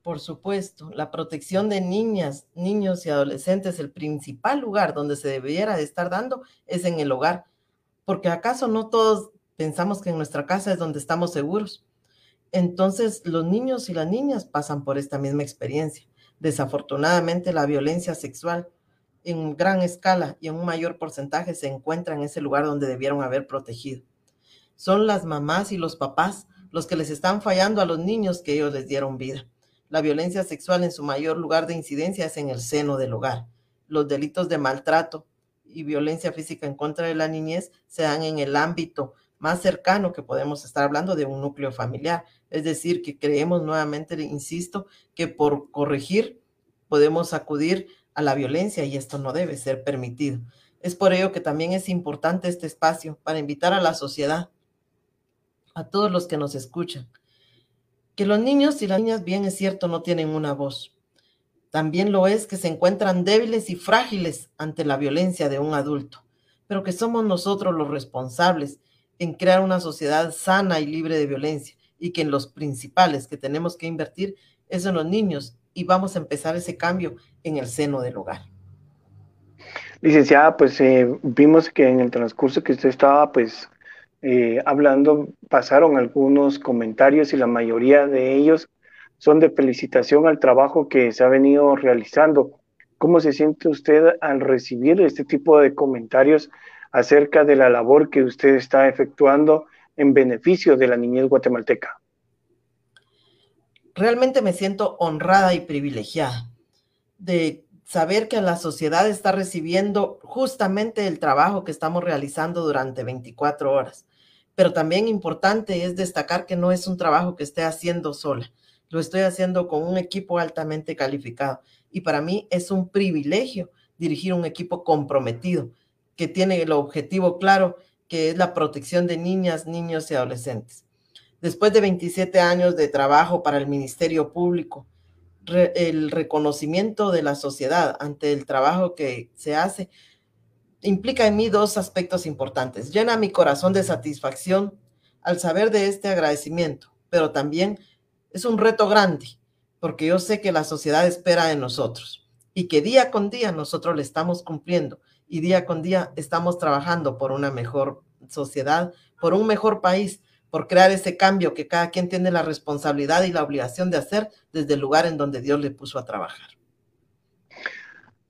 Por supuesto, la protección de niñas, niños y adolescentes, el principal lugar donde se debiera de estar dando es en el hogar, porque acaso no todos pensamos que en nuestra casa es donde estamos seguros. Entonces, los niños y las niñas pasan por esta misma experiencia. Desafortunadamente, la violencia sexual en gran escala y en un mayor porcentaje se encuentra en ese lugar donde debieron haber protegido. Son las mamás y los papás los que les están fallando a los niños que ellos les dieron vida. La violencia sexual en su mayor lugar de incidencia es en el seno del hogar. Los delitos de maltrato y violencia física en contra de la niñez se dan en el ámbito más cercano que podemos estar hablando de un núcleo familiar. Es decir, que creemos nuevamente, insisto, que por corregir podemos acudir a la violencia y esto no debe ser permitido. Es por ello que también es importante este espacio para invitar a la sociedad, a todos los que nos escuchan, que los niños y las niñas, bien es cierto, no tienen una voz. También lo es que se encuentran débiles y frágiles ante la violencia de un adulto, pero que somos nosotros los responsables en crear una sociedad sana y libre de violencia y que en los principales que tenemos que invertir es en los niños y vamos a empezar ese cambio en el seno del hogar. Licenciada, pues eh, vimos que en el transcurso que usted estaba pues eh, hablando pasaron algunos comentarios y la mayoría de ellos son de felicitación al trabajo que se ha venido realizando. ¿Cómo se siente usted al recibir este tipo de comentarios acerca de la labor que usted está efectuando en beneficio de la niñez guatemalteca? realmente me siento honrada y privilegiada de saber que la sociedad está recibiendo justamente el trabajo que estamos realizando durante 24 horas. Pero también importante es destacar que no es un trabajo que esté haciendo sola, lo estoy haciendo con un equipo altamente calificado. Y para mí es un privilegio dirigir un equipo comprometido, que tiene el objetivo claro, que es la protección de niñas, niños y adolescentes después de 27 años de trabajo para el Ministerio Público, el reconocimiento de la sociedad ante el trabajo que se hace implica en mí dos aspectos importantes. Llena mi corazón de satisfacción al saber de este agradecimiento, pero también es un reto grande, porque yo sé que la sociedad espera de nosotros y que día con día nosotros le estamos cumpliendo y día con día estamos trabajando por una mejor sociedad, por un mejor país, por crear ese cambio que cada quien tiene la responsabilidad y la obligación de hacer desde el lugar en donde Dios le puso a trabajar.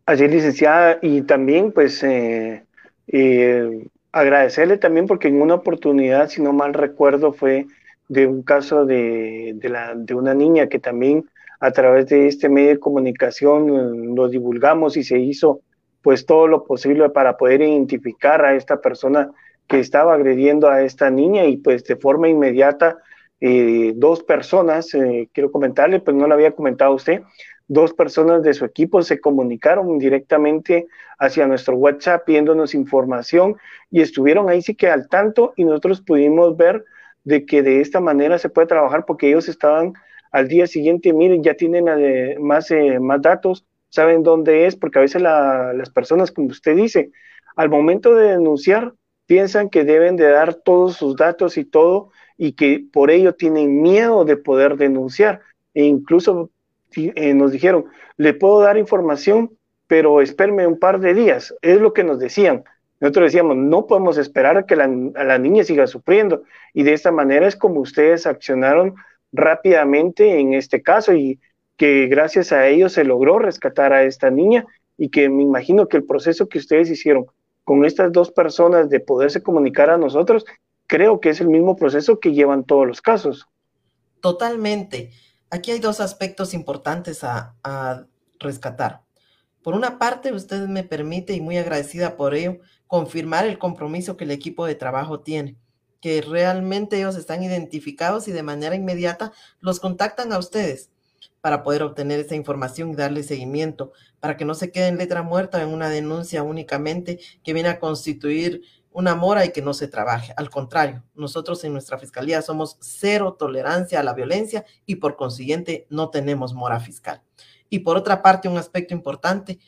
Así, licenciada, y también pues eh, eh, agradecerle también porque en una oportunidad, si no mal recuerdo, fue de un caso de, la, de una niña que también a través de este medio de comunicación lo divulgamos y se hizo pues todo lo posible para poder identificar a esta persona que estaba agrediendo a esta niña y pues de forma inmediata eh, dos personas, eh, quiero comentarle, pues no lo había comentado usted, dos personas de su equipo se comunicaron directamente hacia nuestro WhatsApp pidiéndonos información y estuvieron ahí sí que al tanto y nosotros pudimos ver de que de esta manera se puede trabajar porque ellos estaban al día siguiente, miren, ya tienen eh, más, más datos, saben dónde es, porque a veces las personas, como usted dice, al momento de denunciar, piensan que deben de dar todos sus datos y todo y que por ello tienen miedo de poder denunciar. E incluso eh, nos dijeron, le puedo dar información, pero espérme un par de días. Es lo que nos decían. Nosotros decíamos, no podemos esperar a que la, la niña siga sufriendo. Y de esta manera es como ustedes accionaron rápidamente en este caso y que gracias a ellos se logró rescatar a esta niña y que me imagino que el proceso que ustedes hicieron con estas dos personas de poderse comunicar a nosotros, creo que es el mismo proceso que llevan todos los casos. Totalmente. Aquí hay dos aspectos importantes a, a rescatar. Por una parte, usted me permite, y muy agradecida por ello, confirmar el compromiso que el equipo de trabajo tiene, que realmente ellos están identificados y de manera inmediata los contactan a ustedes para poder obtener esa información y darle seguimiento, para que no se quede en letra muerta en una denuncia únicamente que viene a constituir una mora y que no se trabaje. Al contrario, nosotros en nuestra fiscalía somos cero tolerancia a la violencia y por consiguiente no tenemos mora fiscal. Y por otra parte, un aspecto importante,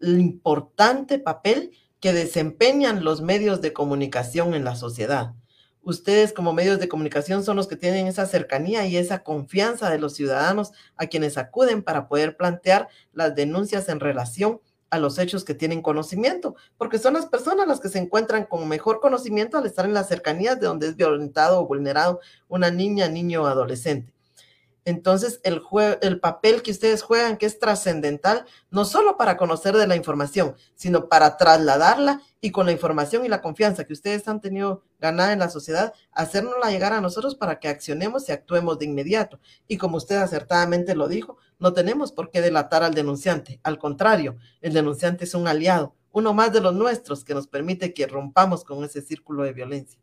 el importante papel que desempeñan los medios de comunicación en la sociedad, Ustedes como medios de comunicación son los que tienen esa cercanía y esa confianza de los ciudadanos a quienes acuden para poder plantear las denuncias en relación a los hechos que tienen conocimiento, porque son las personas las que se encuentran con mejor conocimiento al estar en las cercanías de donde es violentado o vulnerado una niña, niño o adolescente. Entonces, el, el papel que ustedes juegan, que es trascendental, no solo para conocer de la información, sino para trasladarla y con la información y la confianza que ustedes han tenido ganada en la sociedad, hacernosla llegar a nosotros para que accionemos y actuemos de inmediato. Y como usted acertadamente lo dijo, no tenemos por qué delatar al denunciante. Al contrario, el denunciante es un aliado, uno más de los nuestros que nos permite que rompamos con ese círculo de violencia.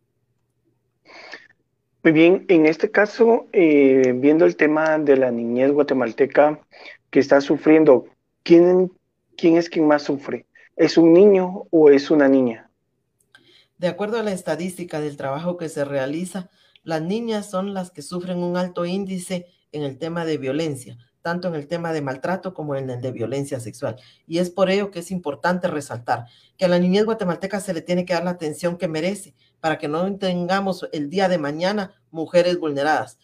Muy bien, en este caso, eh, viendo el tema de la niñez guatemalteca que está sufriendo, ¿quién, ¿quién es quien más sufre? ¿Es un niño o es una niña? De acuerdo a la estadística del trabajo que se realiza, las niñas son las que sufren un alto índice en el tema de violencia, tanto en el tema de maltrato como en el de violencia sexual. Y es por ello que es importante resaltar que a la niñez guatemalteca se le tiene que dar la atención que merece para que no tengamos el día de mañana mujeres vulneradas.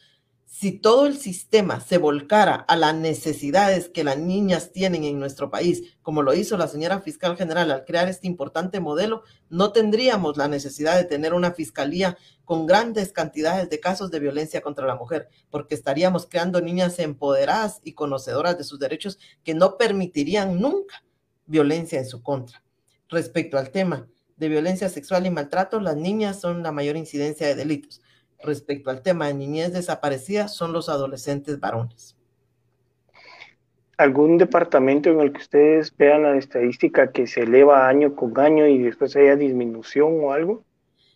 Si todo el sistema se volcara a las necesidades que las niñas tienen en nuestro país, como lo hizo la señora fiscal general al crear este importante modelo, no tendríamos la necesidad de tener una fiscalía con grandes cantidades de casos de violencia contra la mujer, porque estaríamos creando niñas empoderadas y conocedoras de sus derechos que no permitirían nunca violencia en su contra. Respecto al tema de violencia sexual y maltrato, las niñas son la mayor incidencia de delitos respecto al tema de niñez desaparecida son los adolescentes varones. ¿Algún departamento en el que ustedes vean la estadística que se eleva año con año y después haya disminución o algo?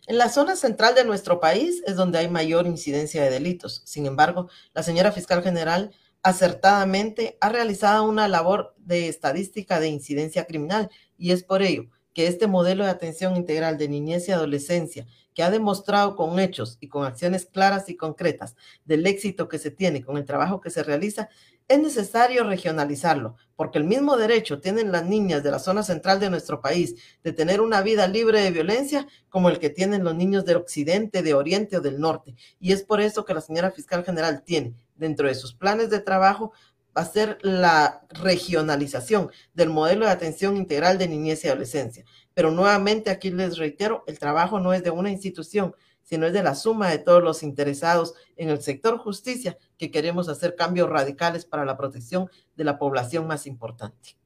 En la zona central de nuestro país es donde hay mayor incidencia de delitos. Sin embargo, la señora fiscal general acertadamente ha realizado una labor de estadística de incidencia criminal y es por ello que este modelo de atención integral de niñez y adolescencia que ha demostrado con hechos y con acciones claras y concretas del éxito que se tiene con el trabajo que se realiza, es necesario regionalizarlo, porque el mismo derecho tienen las niñas de la zona central de nuestro país de tener una vida libre de violencia como el que tienen los niños del occidente, de oriente o del norte. Y es por eso que la señora fiscal general tiene dentro de sus planes de trabajo hacer la regionalización del modelo de atención integral de niñez y adolescencia. Pero nuevamente aquí les reitero, el trabajo no es de una institución, sino es de la suma de todos los interesados en el sector justicia que queremos hacer cambios radicales para la protección de la población más importante.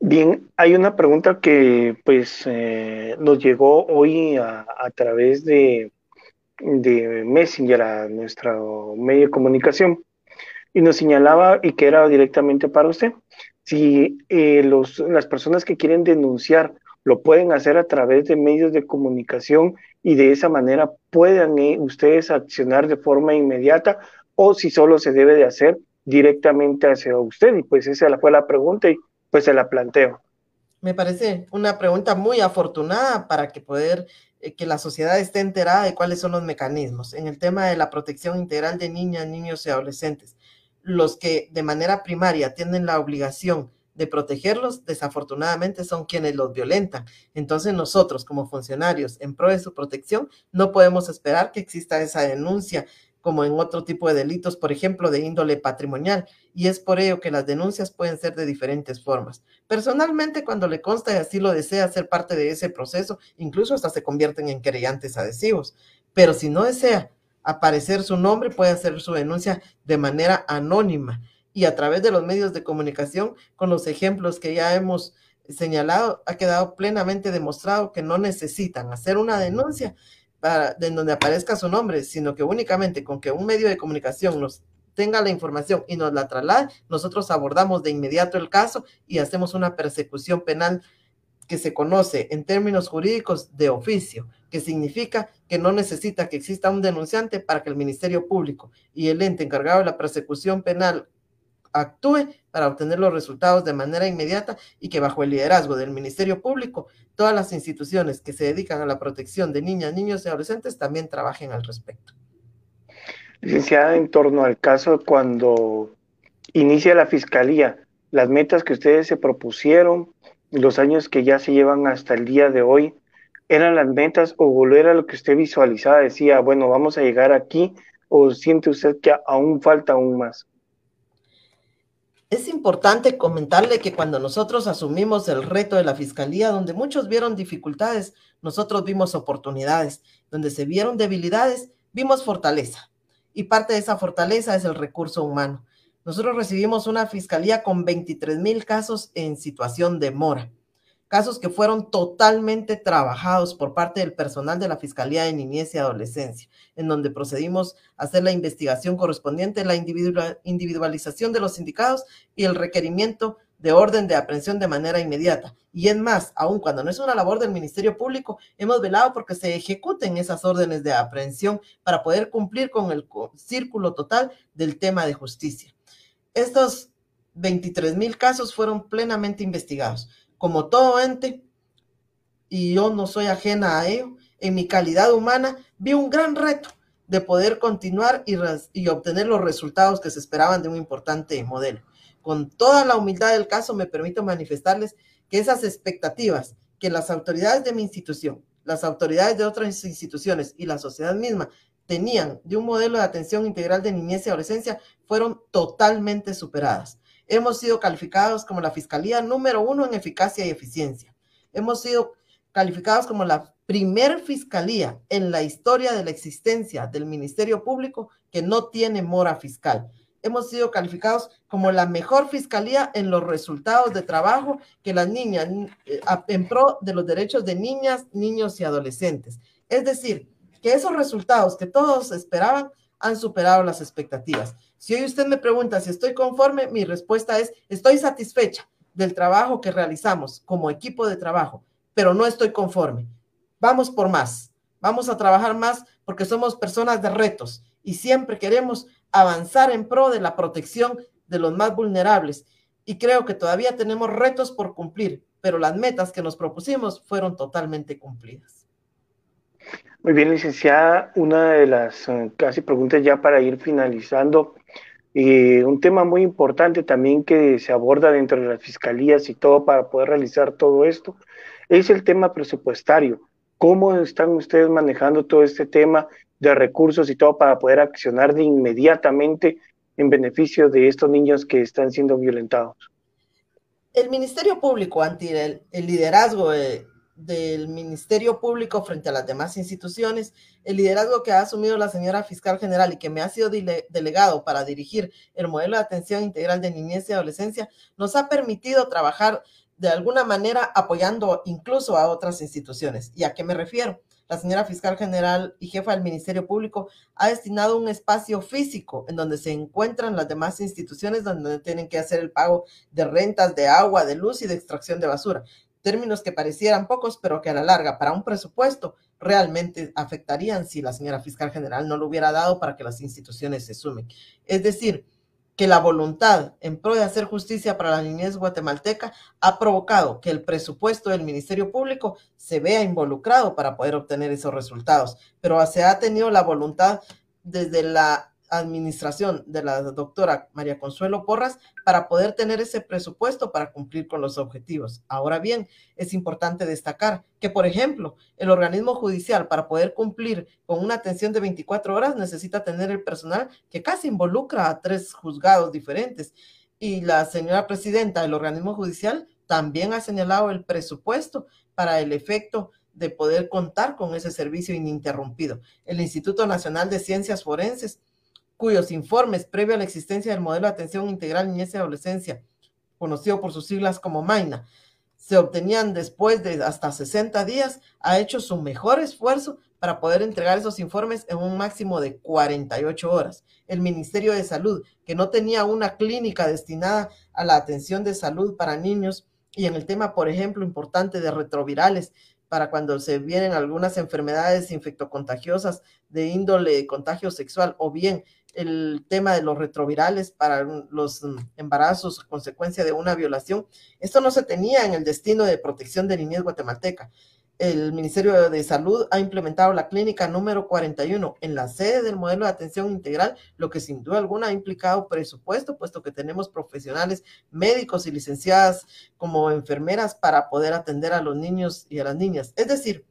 Bien, hay una pregunta que pues eh, nos llegó hoy a, través de, de Messenger a nuestro medio de comunicación y nos señalaba y que era directamente para usted si eh, los, las personas que quieren denunciar lo pueden hacer a través de medios de comunicación y de esa manera puedan eh, ustedes accionar de forma inmediata o si solo se debe de hacer directamente hacia usted. Y pues esa fue la pregunta y pues se la planteo. Me parece una pregunta muy afortunada para que poder eh, que la sociedad esté enterada de cuáles son los mecanismos en el tema de la protección integral de niñas, niños y adolescentes los que de manera primaria tienen la obligación de protegerlos, desafortunadamente son quienes los violentan. Entonces nosotros como funcionarios en pro de su protección no podemos esperar que exista esa denuncia como en otro tipo de delitos, por ejemplo, de índole patrimonial. Y es por ello que las denuncias pueden ser de diferentes formas. Personalmente, cuando le consta y así lo desea ser parte de ese proceso, incluso hasta se convierten en querellantes adhesivos. Pero si no desea aparecer su nombre, puede hacer su denuncia de manera anónima y a través de los medios de comunicación, con los ejemplos que ya hemos señalado, ha quedado plenamente demostrado que no necesitan hacer una denuncia para, en donde aparezca su nombre, sino que únicamente con que un medio de comunicación nos tenga la información y nos la traslade, nosotros abordamos de inmediato el caso y hacemos una persecución penal que se conoce en términos jurídicos de oficio, que significa que no necesita que exista un denunciante para que el Ministerio Público y el ente encargado de la persecución penal actúe para obtener los resultados de manera inmediata y que bajo el liderazgo del Ministerio Público, todas las instituciones que se dedican a la protección de niñas, niños y adolescentes también trabajen al respecto. Licenciada, en torno al caso cuando inicia la Fiscalía, las metas que ustedes se propusieron, los años que ya se llevan hasta el día de hoy, eran las metas o era lo que usted visualizaba, decía, bueno, vamos a llegar aquí o siente usted que aún falta aún más? Es importante comentarle que cuando nosotros asumimos el reto de la fiscalía, donde muchos vieron dificultades, nosotros vimos oportunidades, donde se vieron debilidades, vimos fortaleza. Y parte de esa fortaleza es el recurso humano. Nosotros recibimos una fiscalía con 23 mil casos en situación de mora casos que fueron totalmente trabajados por parte del personal de la Fiscalía de Niñez y Adolescencia, en donde procedimos a hacer la investigación correspondiente, la individualización de los sindicados y el requerimiento de orden de aprehensión de manera inmediata. Y es más, aun cuando no es una labor del Ministerio Público, hemos velado porque se ejecuten esas órdenes de aprehensión para poder cumplir con el círculo total del tema de justicia. Estos 23 mil casos fueron plenamente investigados como todo ente, y yo no soy ajena a ello, en mi calidad humana vi un gran reto de poder continuar y, y, obtener los resultados que se esperaban de un importante modelo. Con toda la humildad del caso, me permito manifestarles que esas expectativas que las autoridades de mi institución, las autoridades de otras instituciones y la sociedad misma tenían de un modelo de atención integral de niñez y adolescencia fueron totalmente superadas. Hemos sido calificados como la Fiscalía número uno en eficacia y eficiencia. Hemos sido calificados como la primer fiscalía en la historia de la existencia del Ministerio Público que no tiene mora fiscal. Hemos sido calificados como la mejor fiscalía en los resultados de trabajo que las niñas, eh, en pro de los derechos de niñas, niños y adolescentes. Es decir, que esos resultados que todos esperaban han superado las expectativas. Si hoy usted me pregunta si estoy conforme, mi respuesta es, estoy satisfecha del trabajo que realizamos como equipo de trabajo, pero no estoy conforme. Vamos por más, vamos a trabajar más porque somos personas de retos y siempre queremos avanzar en pro de la protección de los más vulnerables. Y creo que todavía tenemos retos por cumplir, pero las metas que nos propusimos fueron totalmente cumplidas. Muy bien, licenciada, una de las eh, casi preguntas ya para ir finalizando. Eh, un tema muy importante también que se aborda dentro de las fiscalías y todo para poder realizar todo esto es el tema presupuestario. ¿Cómo están ustedes manejando todo este tema de recursos y todo para poder accionar de inmediatamente en beneficio de estos niños que están siendo violentados? El Ministerio Público, ante el, el liderazgo de, del Ministerio Público frente a las demás instituciones, el liderazgo que ha asumido la señora fiscal general y que me ha sido delegado para dirigir el modelo de atención integral de niñez y adolescencia, nos ha permitido trabajar de alguna manera apoyando incluso a otras instituciones. ¿Y a qué me refiero? La señora fiscal general y jefa del Ministerio Público ha destinado un espacio físico en donde se encuentran las demás instituciones donde tienen que hacer el pago de rentas, de agua, de luz y de extracción de basura términos que parecieran pocos, pero que a la larga para un presupuesto realmente afectarían si la señora fiscal general no lo hubiera dado para que las instituciones se sumen. Es decir, que la voluntad en pro de hacer justicia para la niñez guatemalteca ha provocado que el presupuesto del Ministerio Público se vea involucrado para poder obtener esos resultados, pero se ha tenido la voluntad desde la administración de la doctora María Consuelo Porras para poder tener ese presupuesto para cumplir con los objetivos. Ahora bien, es importante destacar que, por ejemplo, el organismo judicial para poder cumplir con una atención de 24 horas necesita tener el personal que casi involucra a tres juzgados diferentes. Y la señora presidenta del organismo judicial también ha señalado el presupuesto para el efecto de poder contar con ese servicio ininterrumpido. El Instituto Nacional de Ciencias Forenses cuyos informes previo a la existencia del modelo de atención integral niñez y adolescencia, conocido por sus siglas como MAINA, se obtenían después de hasta 60 días, ha hecho su mejor esfuerzo para poder entregar esos informes en un máximo de 48 horas. El Ministerio de Salud, que no tenía una clínica destinada a la atención de salud para niños y en el tema, por ejemplo, importante de retrovirales, para cuando se vienen algunas enfermedades infectocontagiosas de índole contagio sexual o bien el tema de los retrovirales para los mm, embarazos consecuencia de una violación. Esto no se tenía en el destino de protección de niñez guatemalteca. El Ministerio de Salud ha implementado la clínica número 41 en la sede del modelo de atención integral, lo que sin duda alguna ha implicado presupuesto, puesto que tenemos profesionales médicos y licenciadas como enfermeras para poder atender a los niños y a las niñas. Es decir,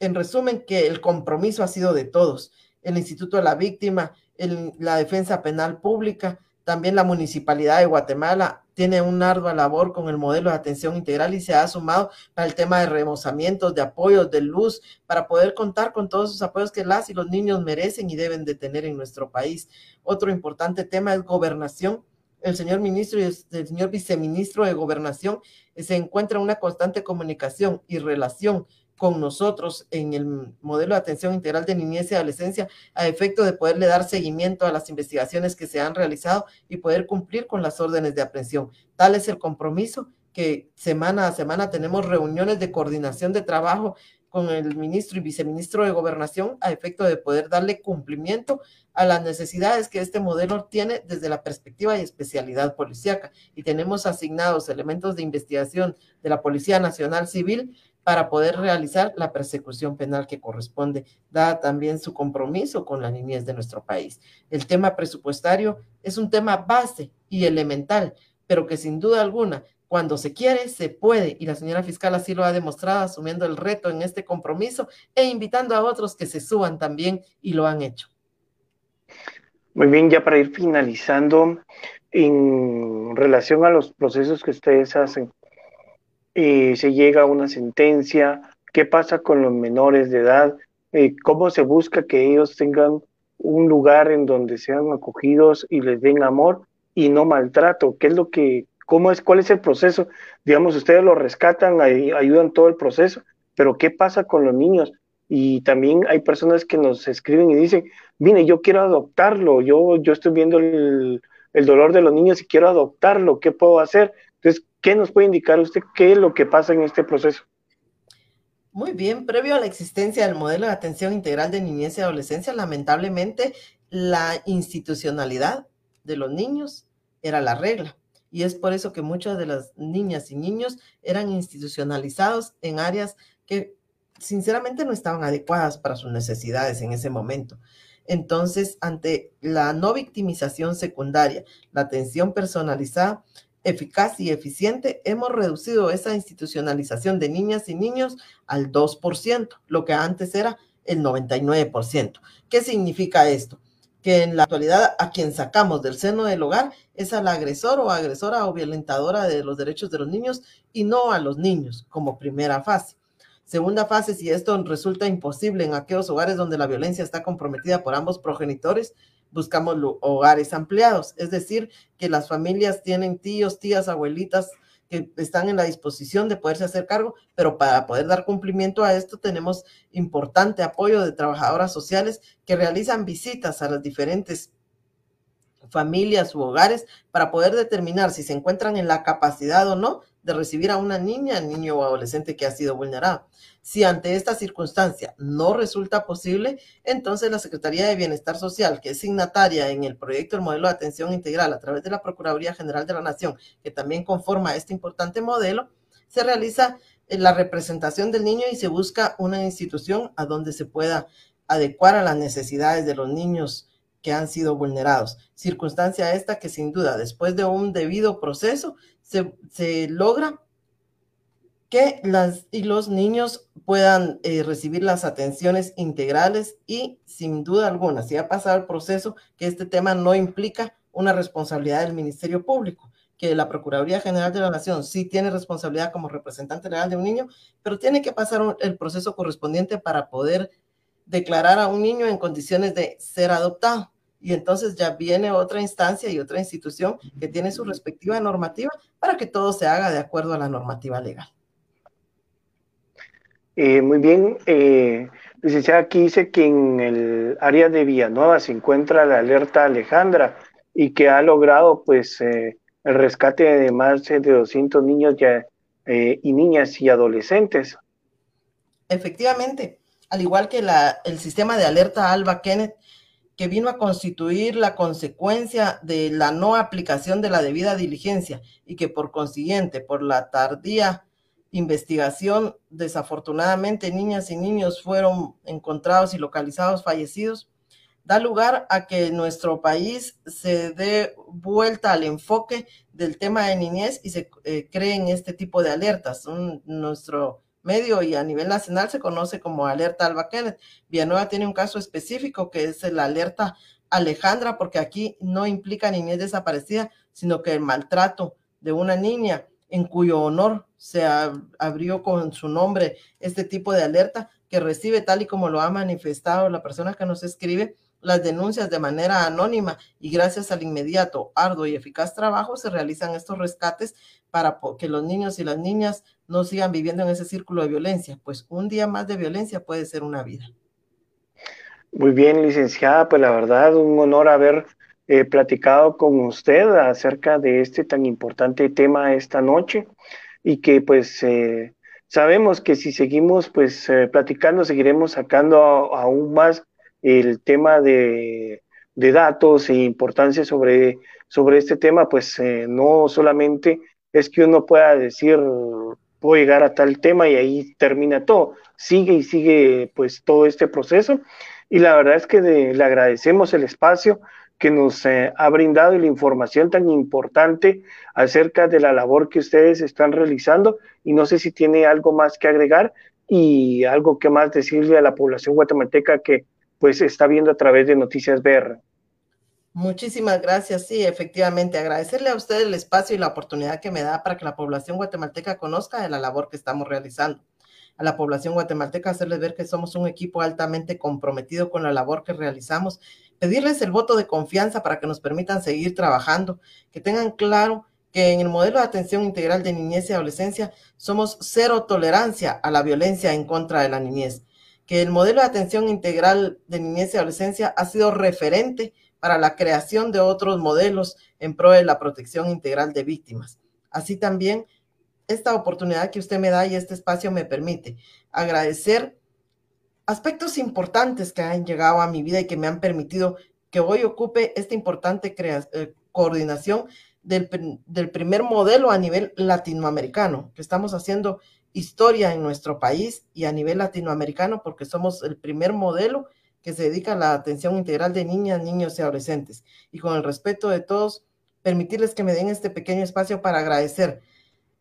En resumen, que el compromiso ha sido de todos. El Instituto de la Víctima, la Defensa Penal Pública, también la Municipalidad de Guatemala tiene una ardua labor con el modelo de atención integral y se ha sumado para el tema de remozamientos, de apoyos, de luz, para poder contar con todos esos apoyos que las y los niños merecen y deben de tener en nuestro país. Otro importante tema es gobernación. El señor ministro y el señor viceministro de gobernación se encuentran en una constante comunicación y relación con nosotros en el modelo de atención integral de niñez y adolescencia a efecto de poderle dar seguimiento a las investigaciones que se han realizado y poder cumplir con las órdenes de aprehensión. Tal es el compromiso que semana a semana tenemos reuniones de coordinación de trabajo con el ministro y viceministro de gobernación a efecto de poder darle cumplimiento a las necesidades que este modelo tiene desde la perspectiva y especialidad policíaca. Y tenemos asignados elementos de investigación de la Policía Nacional Civil para poder realizar la persecución penal que corresponde, dada también su compromiso con la niñez de nuestro país. El tema presupuestario es un tema base y elemental, pero que sin duda alguna, cuando se quiere, se puede, y la señora fiscal así lo ha demostrado, asumiendo el reto en este compromiso e invitando a otros que se suban también y lo han hecho. Muy bien, ya para ir finalizando, en relación a los procesos que ustedes hacen, eh, se llega a una sentencia, qué pasa con los menores de edad, eh, cómo se busca que ellos tengan un lugar en donde sean acogidos y les den amor y no maltrato, qué es lo que, cómo es, cuál es el proceso, digamos, ustedes lo rescatan, ayudan todo el proceso, pero qué pasa con los niños, y también hay personas que nos escriben y dicen, mire, yo quiero adoptarlo, yo, yo estoy viendo el, el dolor de los niños y quiero adoptarlo, ¿qué puedo hacer? ¿Qué nos puede indicar usted qué es lo que pasa en este proceso? Muy bien, previo a la existencia del modelo de atención integral de niñez y adolescencia, lamentablemente la institucionalidad de los niños era la regla. Y es por eso que muchas de las niñas y niños eran institucionalizados en áreas que sinceramente no estaban adecuadas para sus necesidades en ese momento. Entonces, ante la no victimización secundaria, la atención personalizada, eficaz y eficiente, hemos reducido esa institucionalización de niñas y niños al 2%, lo que antes era el 99%. ¿Qué significa esto? Que en la actualidad a quien sacamos del seno del hogar es al agresor o agresora o violentadora de los derechos de los niños y no a los niños como primera fase. Segunda fase, si esto resulta imposible en aquellos hogares donde la violencia está comprometida por ambos progenitores, buscamos hogares ampliados, es decir, que las familias tienen tíos, tías, abuelitas que están en la disposición de poderse hacer cargo, pero para poder dar cumplimiento a esto tenemos importante apoyo de trabajadoras sociales que realizan visitas a las diferentes familias u hogares para poder determinar si se encuentran en la capacidad o no de recibir a una niña, niño o adolescente que ha sido vulnerada. Si ante esta circunstancia no resulta posible, entonces la Secretaría de Bienestar Social, que es signataria en el proyecto del modelo de atención integral a través de la Procuraduría General de la Nación, que también conforma este importante modelo, se realiza la representación del niño y se busca una institución a donde se pueda adecuar a las necesidades de los niños que han sido vulnerados. Circunstancia esta que sin duda, después de un debido proceso, se, logra que las y los niños puedan eh, recibir las atenciones integrales y sin duda alguna, si ha pasado el proceso, que este tema no implica una responsabilidad del Ministerio Público, que la Procuraduría General de la Nación sí tiene responsabilidad como representante legal de un niño, pero tiene que pasar el proceso correspondiente para poder declarar a un niño en condiciones de ser adoptado y entonces ya viene otra instancia y otra institución que tiene su respectiva normativa para que todo se haga de acuerdo a la normativa legal. Eh, muy bien, eh, licenciada, aquí dice que en el área de Villanueva se encuentra la alerta Alejandra y que ha logrado pues eh, el rescate de más de 200 niños ya, eh, y niñas y adolescentes. Efectivamente, al igual que la, el sistema de alerta Alba Kenneth, que vino a constituir la consecuencia de la no aplicación de la debida diligencia y que por consiguiente, por la tardía investigación, desafortunadamente niñas y niños fueron encontrados y localizados fallecidos, da lugar a que nuestro país se dé vuelta al enfoque del tema de niñez y se eh, creen este tipo de alertas. nuestro medio y a nivel nacional se conoce como alerta Alba Kenneth. Villanueva tiene un caso específico que es la alerta Alejandra, porque aquí no implica niñez desaparecida, sino que el maltrato de una niña en cuyo honor se abrió con su nombre este tipo de alerta que recibe tal y como lo ha manifestado la persona que nos escribe las denuncias de manera anónima y gracias al inmediato, arduo y eficaz trabajo se realizan estos rescates para que los niños y las niñas no sigan viviendo en ese círculo de violencia, pues un día más de violencia puede ser una vida. Muy bien, licenciada, pues la verdad, un honor haber eh, platicado con usted acerca de este tan importante tema esta noche y que pues eh, sabemos que si seguimos pues eh, platicando seguiremos sacando aún más el tema de, datos e importancia sobre, sobre este tema, pues no solamente es que uno pueda decir puedo llegar a tal tema y ahí termina todo, sigue y sigue pues todo este proceso. Y la verdad es que le agradecemos el espacio que nos eh, ha brindado y la información tan importante acerca de la labor que ustedes están realizando. Y no sé si tiene algo más que agregar y algo que más decirle a la población guatemalteca que pues está viendo a través de Noticias BR. Muchísimas gracias. Sí, efectivamente, agradecerle a usted el espacio y la oportunidad que me da para que la población guatemalteca conozca de la labor que estamos realizando a la población guatemalteca, hacerles ver que somos un equipo altamente comprometido con la labor que realizamos, pedirles el voto de confianza para que nos permitan seguir trabajando, que tengan claro que en el modelo de atención integral de niñez y adolescencia somos cero tolerancia a la violencia en contra de la niñez, que el modelo de atención integral de niñez y adolescencia ha sido referente para la creación de otros modelos en pro de la protección integral de víctimas. Así también esta oportunidad que usted me da y este espacio me permite agradecer aspectos importantes que han llegado a mi vida y que me han permitido que hoy ocupe esta importante eh, coordinación del, del, primer modelo a nivel latinoamericano, que estamos haciendo historia en nuestro país y a nivel latinoamericano porque somos el primer modelo que se dedica a la atención integral de niñas, niños y adolescentes. Y con el respeto de todos, permitirles que me den este pequeño espacio para agradecer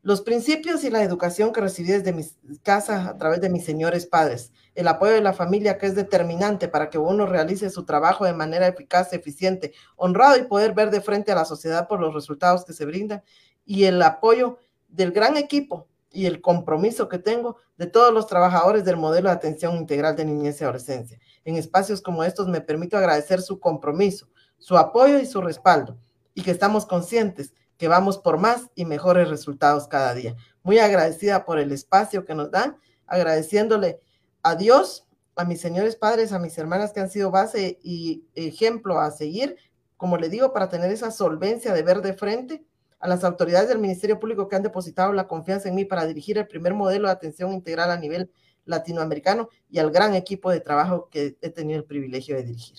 los principios y la educación que recibí desde mi casa a través de mis señores padres, el apoyo de la familia que es determinante para que uno realice su trabajo de manera eficaz, eficiente, honrado y poder ver de frente a la sociedad por los resultados que se brindan, y el apoyo del gran equipo y el compromiso que tengo de todos los trabajadores del modelo de atención integral de niñez y adolescencia. En espacios como estos me permito agradecer su compromiso, su apoyo y su respaldo, y que estamos conscientes que vamos por más y mejores resultados cada día. Muy agradecida por el espacio que nos dan, agradeciéndole a Dios, a mis señores padres, a mis hermanas que han sido base y ejemplo a seguir, como le digo, para tener esa solvencia de ver de frente a las autoridades del Ministerio Público que han depositado la confianza en mí para dirigir el primer modelo de atención integral a nivel latinoamericano y al gran equipo de trabajo que he tenido el privilegio de dirigir.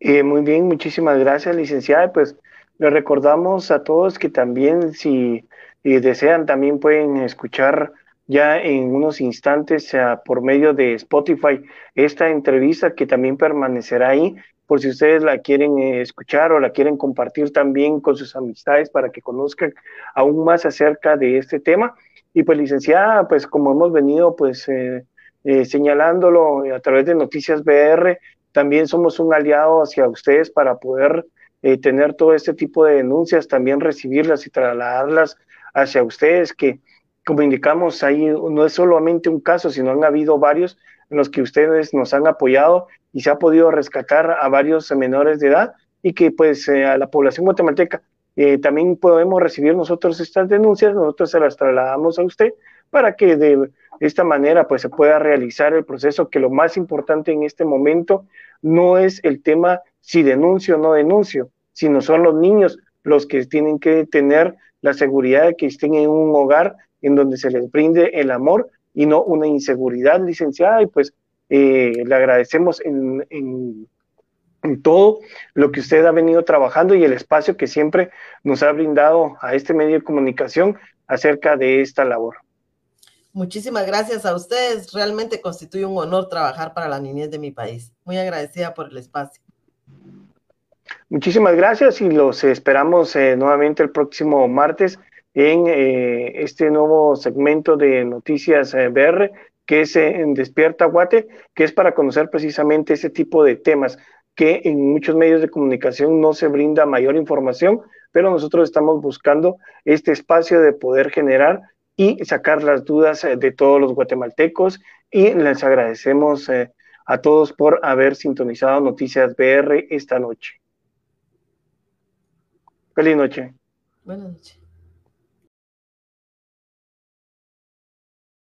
Eh, muy bien, muchísimas gracias, licenciada. Pues les recordamos a todos que también si, desean también pueden escuchar ya en unos instantes por medio de Spotify esta entrevista que también permanecerá ahí por si ustedes la quieren eh, escuchar o la quieren compartir también con sus amistades para que conozcan aún más acerca de este tema. Y pues licenciada, pues como hemos venido pues eh, eh, señalándolo a través de Noticias BR, también somos un aliado hacia ustedes para poder eh, tener todo este tipo de denuncias, también recibirlas y trasladarlas hacia ustedes, que como indicamos ahí no es solamente un caso, sino han habido varios los que ustedes nos han apoyado y se ha podido rescatar a varios menores de edad y que pues eh, a la población guatemalteca eh, también podemos recibir nosotros estas denuncias, nosotros se las trasladamos a usted para que de esta manera pues se pueda realizar el proceso que lo más importante en este momento no es el tema si denuncio o no denuncio, sino son los niños los que tienen que tener la seguridad de que estén en un hogar en donde se les brinde el amor y no una inseguridad, licenciada, y pues eh, le agradecemos en, en, todo lo que usted ha venido trabajando y el espacio que siempre nos ha brindado a este medio de comunicación acerca de esta labor. Muchísimas gracias a ustedes. Realmente constituye un honor trabajar para la niñez de mi país. Muy agradecida por el espacio. Muchísimas gracias y los esperamos eh, nuevamente el próximo martes en eh, este nuevo segmento de Noticias eh, BR, que es en Despierta Guate, que es para conocer precisamente ese tipo de temas que en muchos medios de comunicación no se brinda mayor información, pero nosotros estamos buscando este espacio de poder generar y sacar las dudas de todos los guatemaltecos y les agradecemos a todos por haber sintonizado Noticias BR esta noche. Feliz noche. Buenas noches.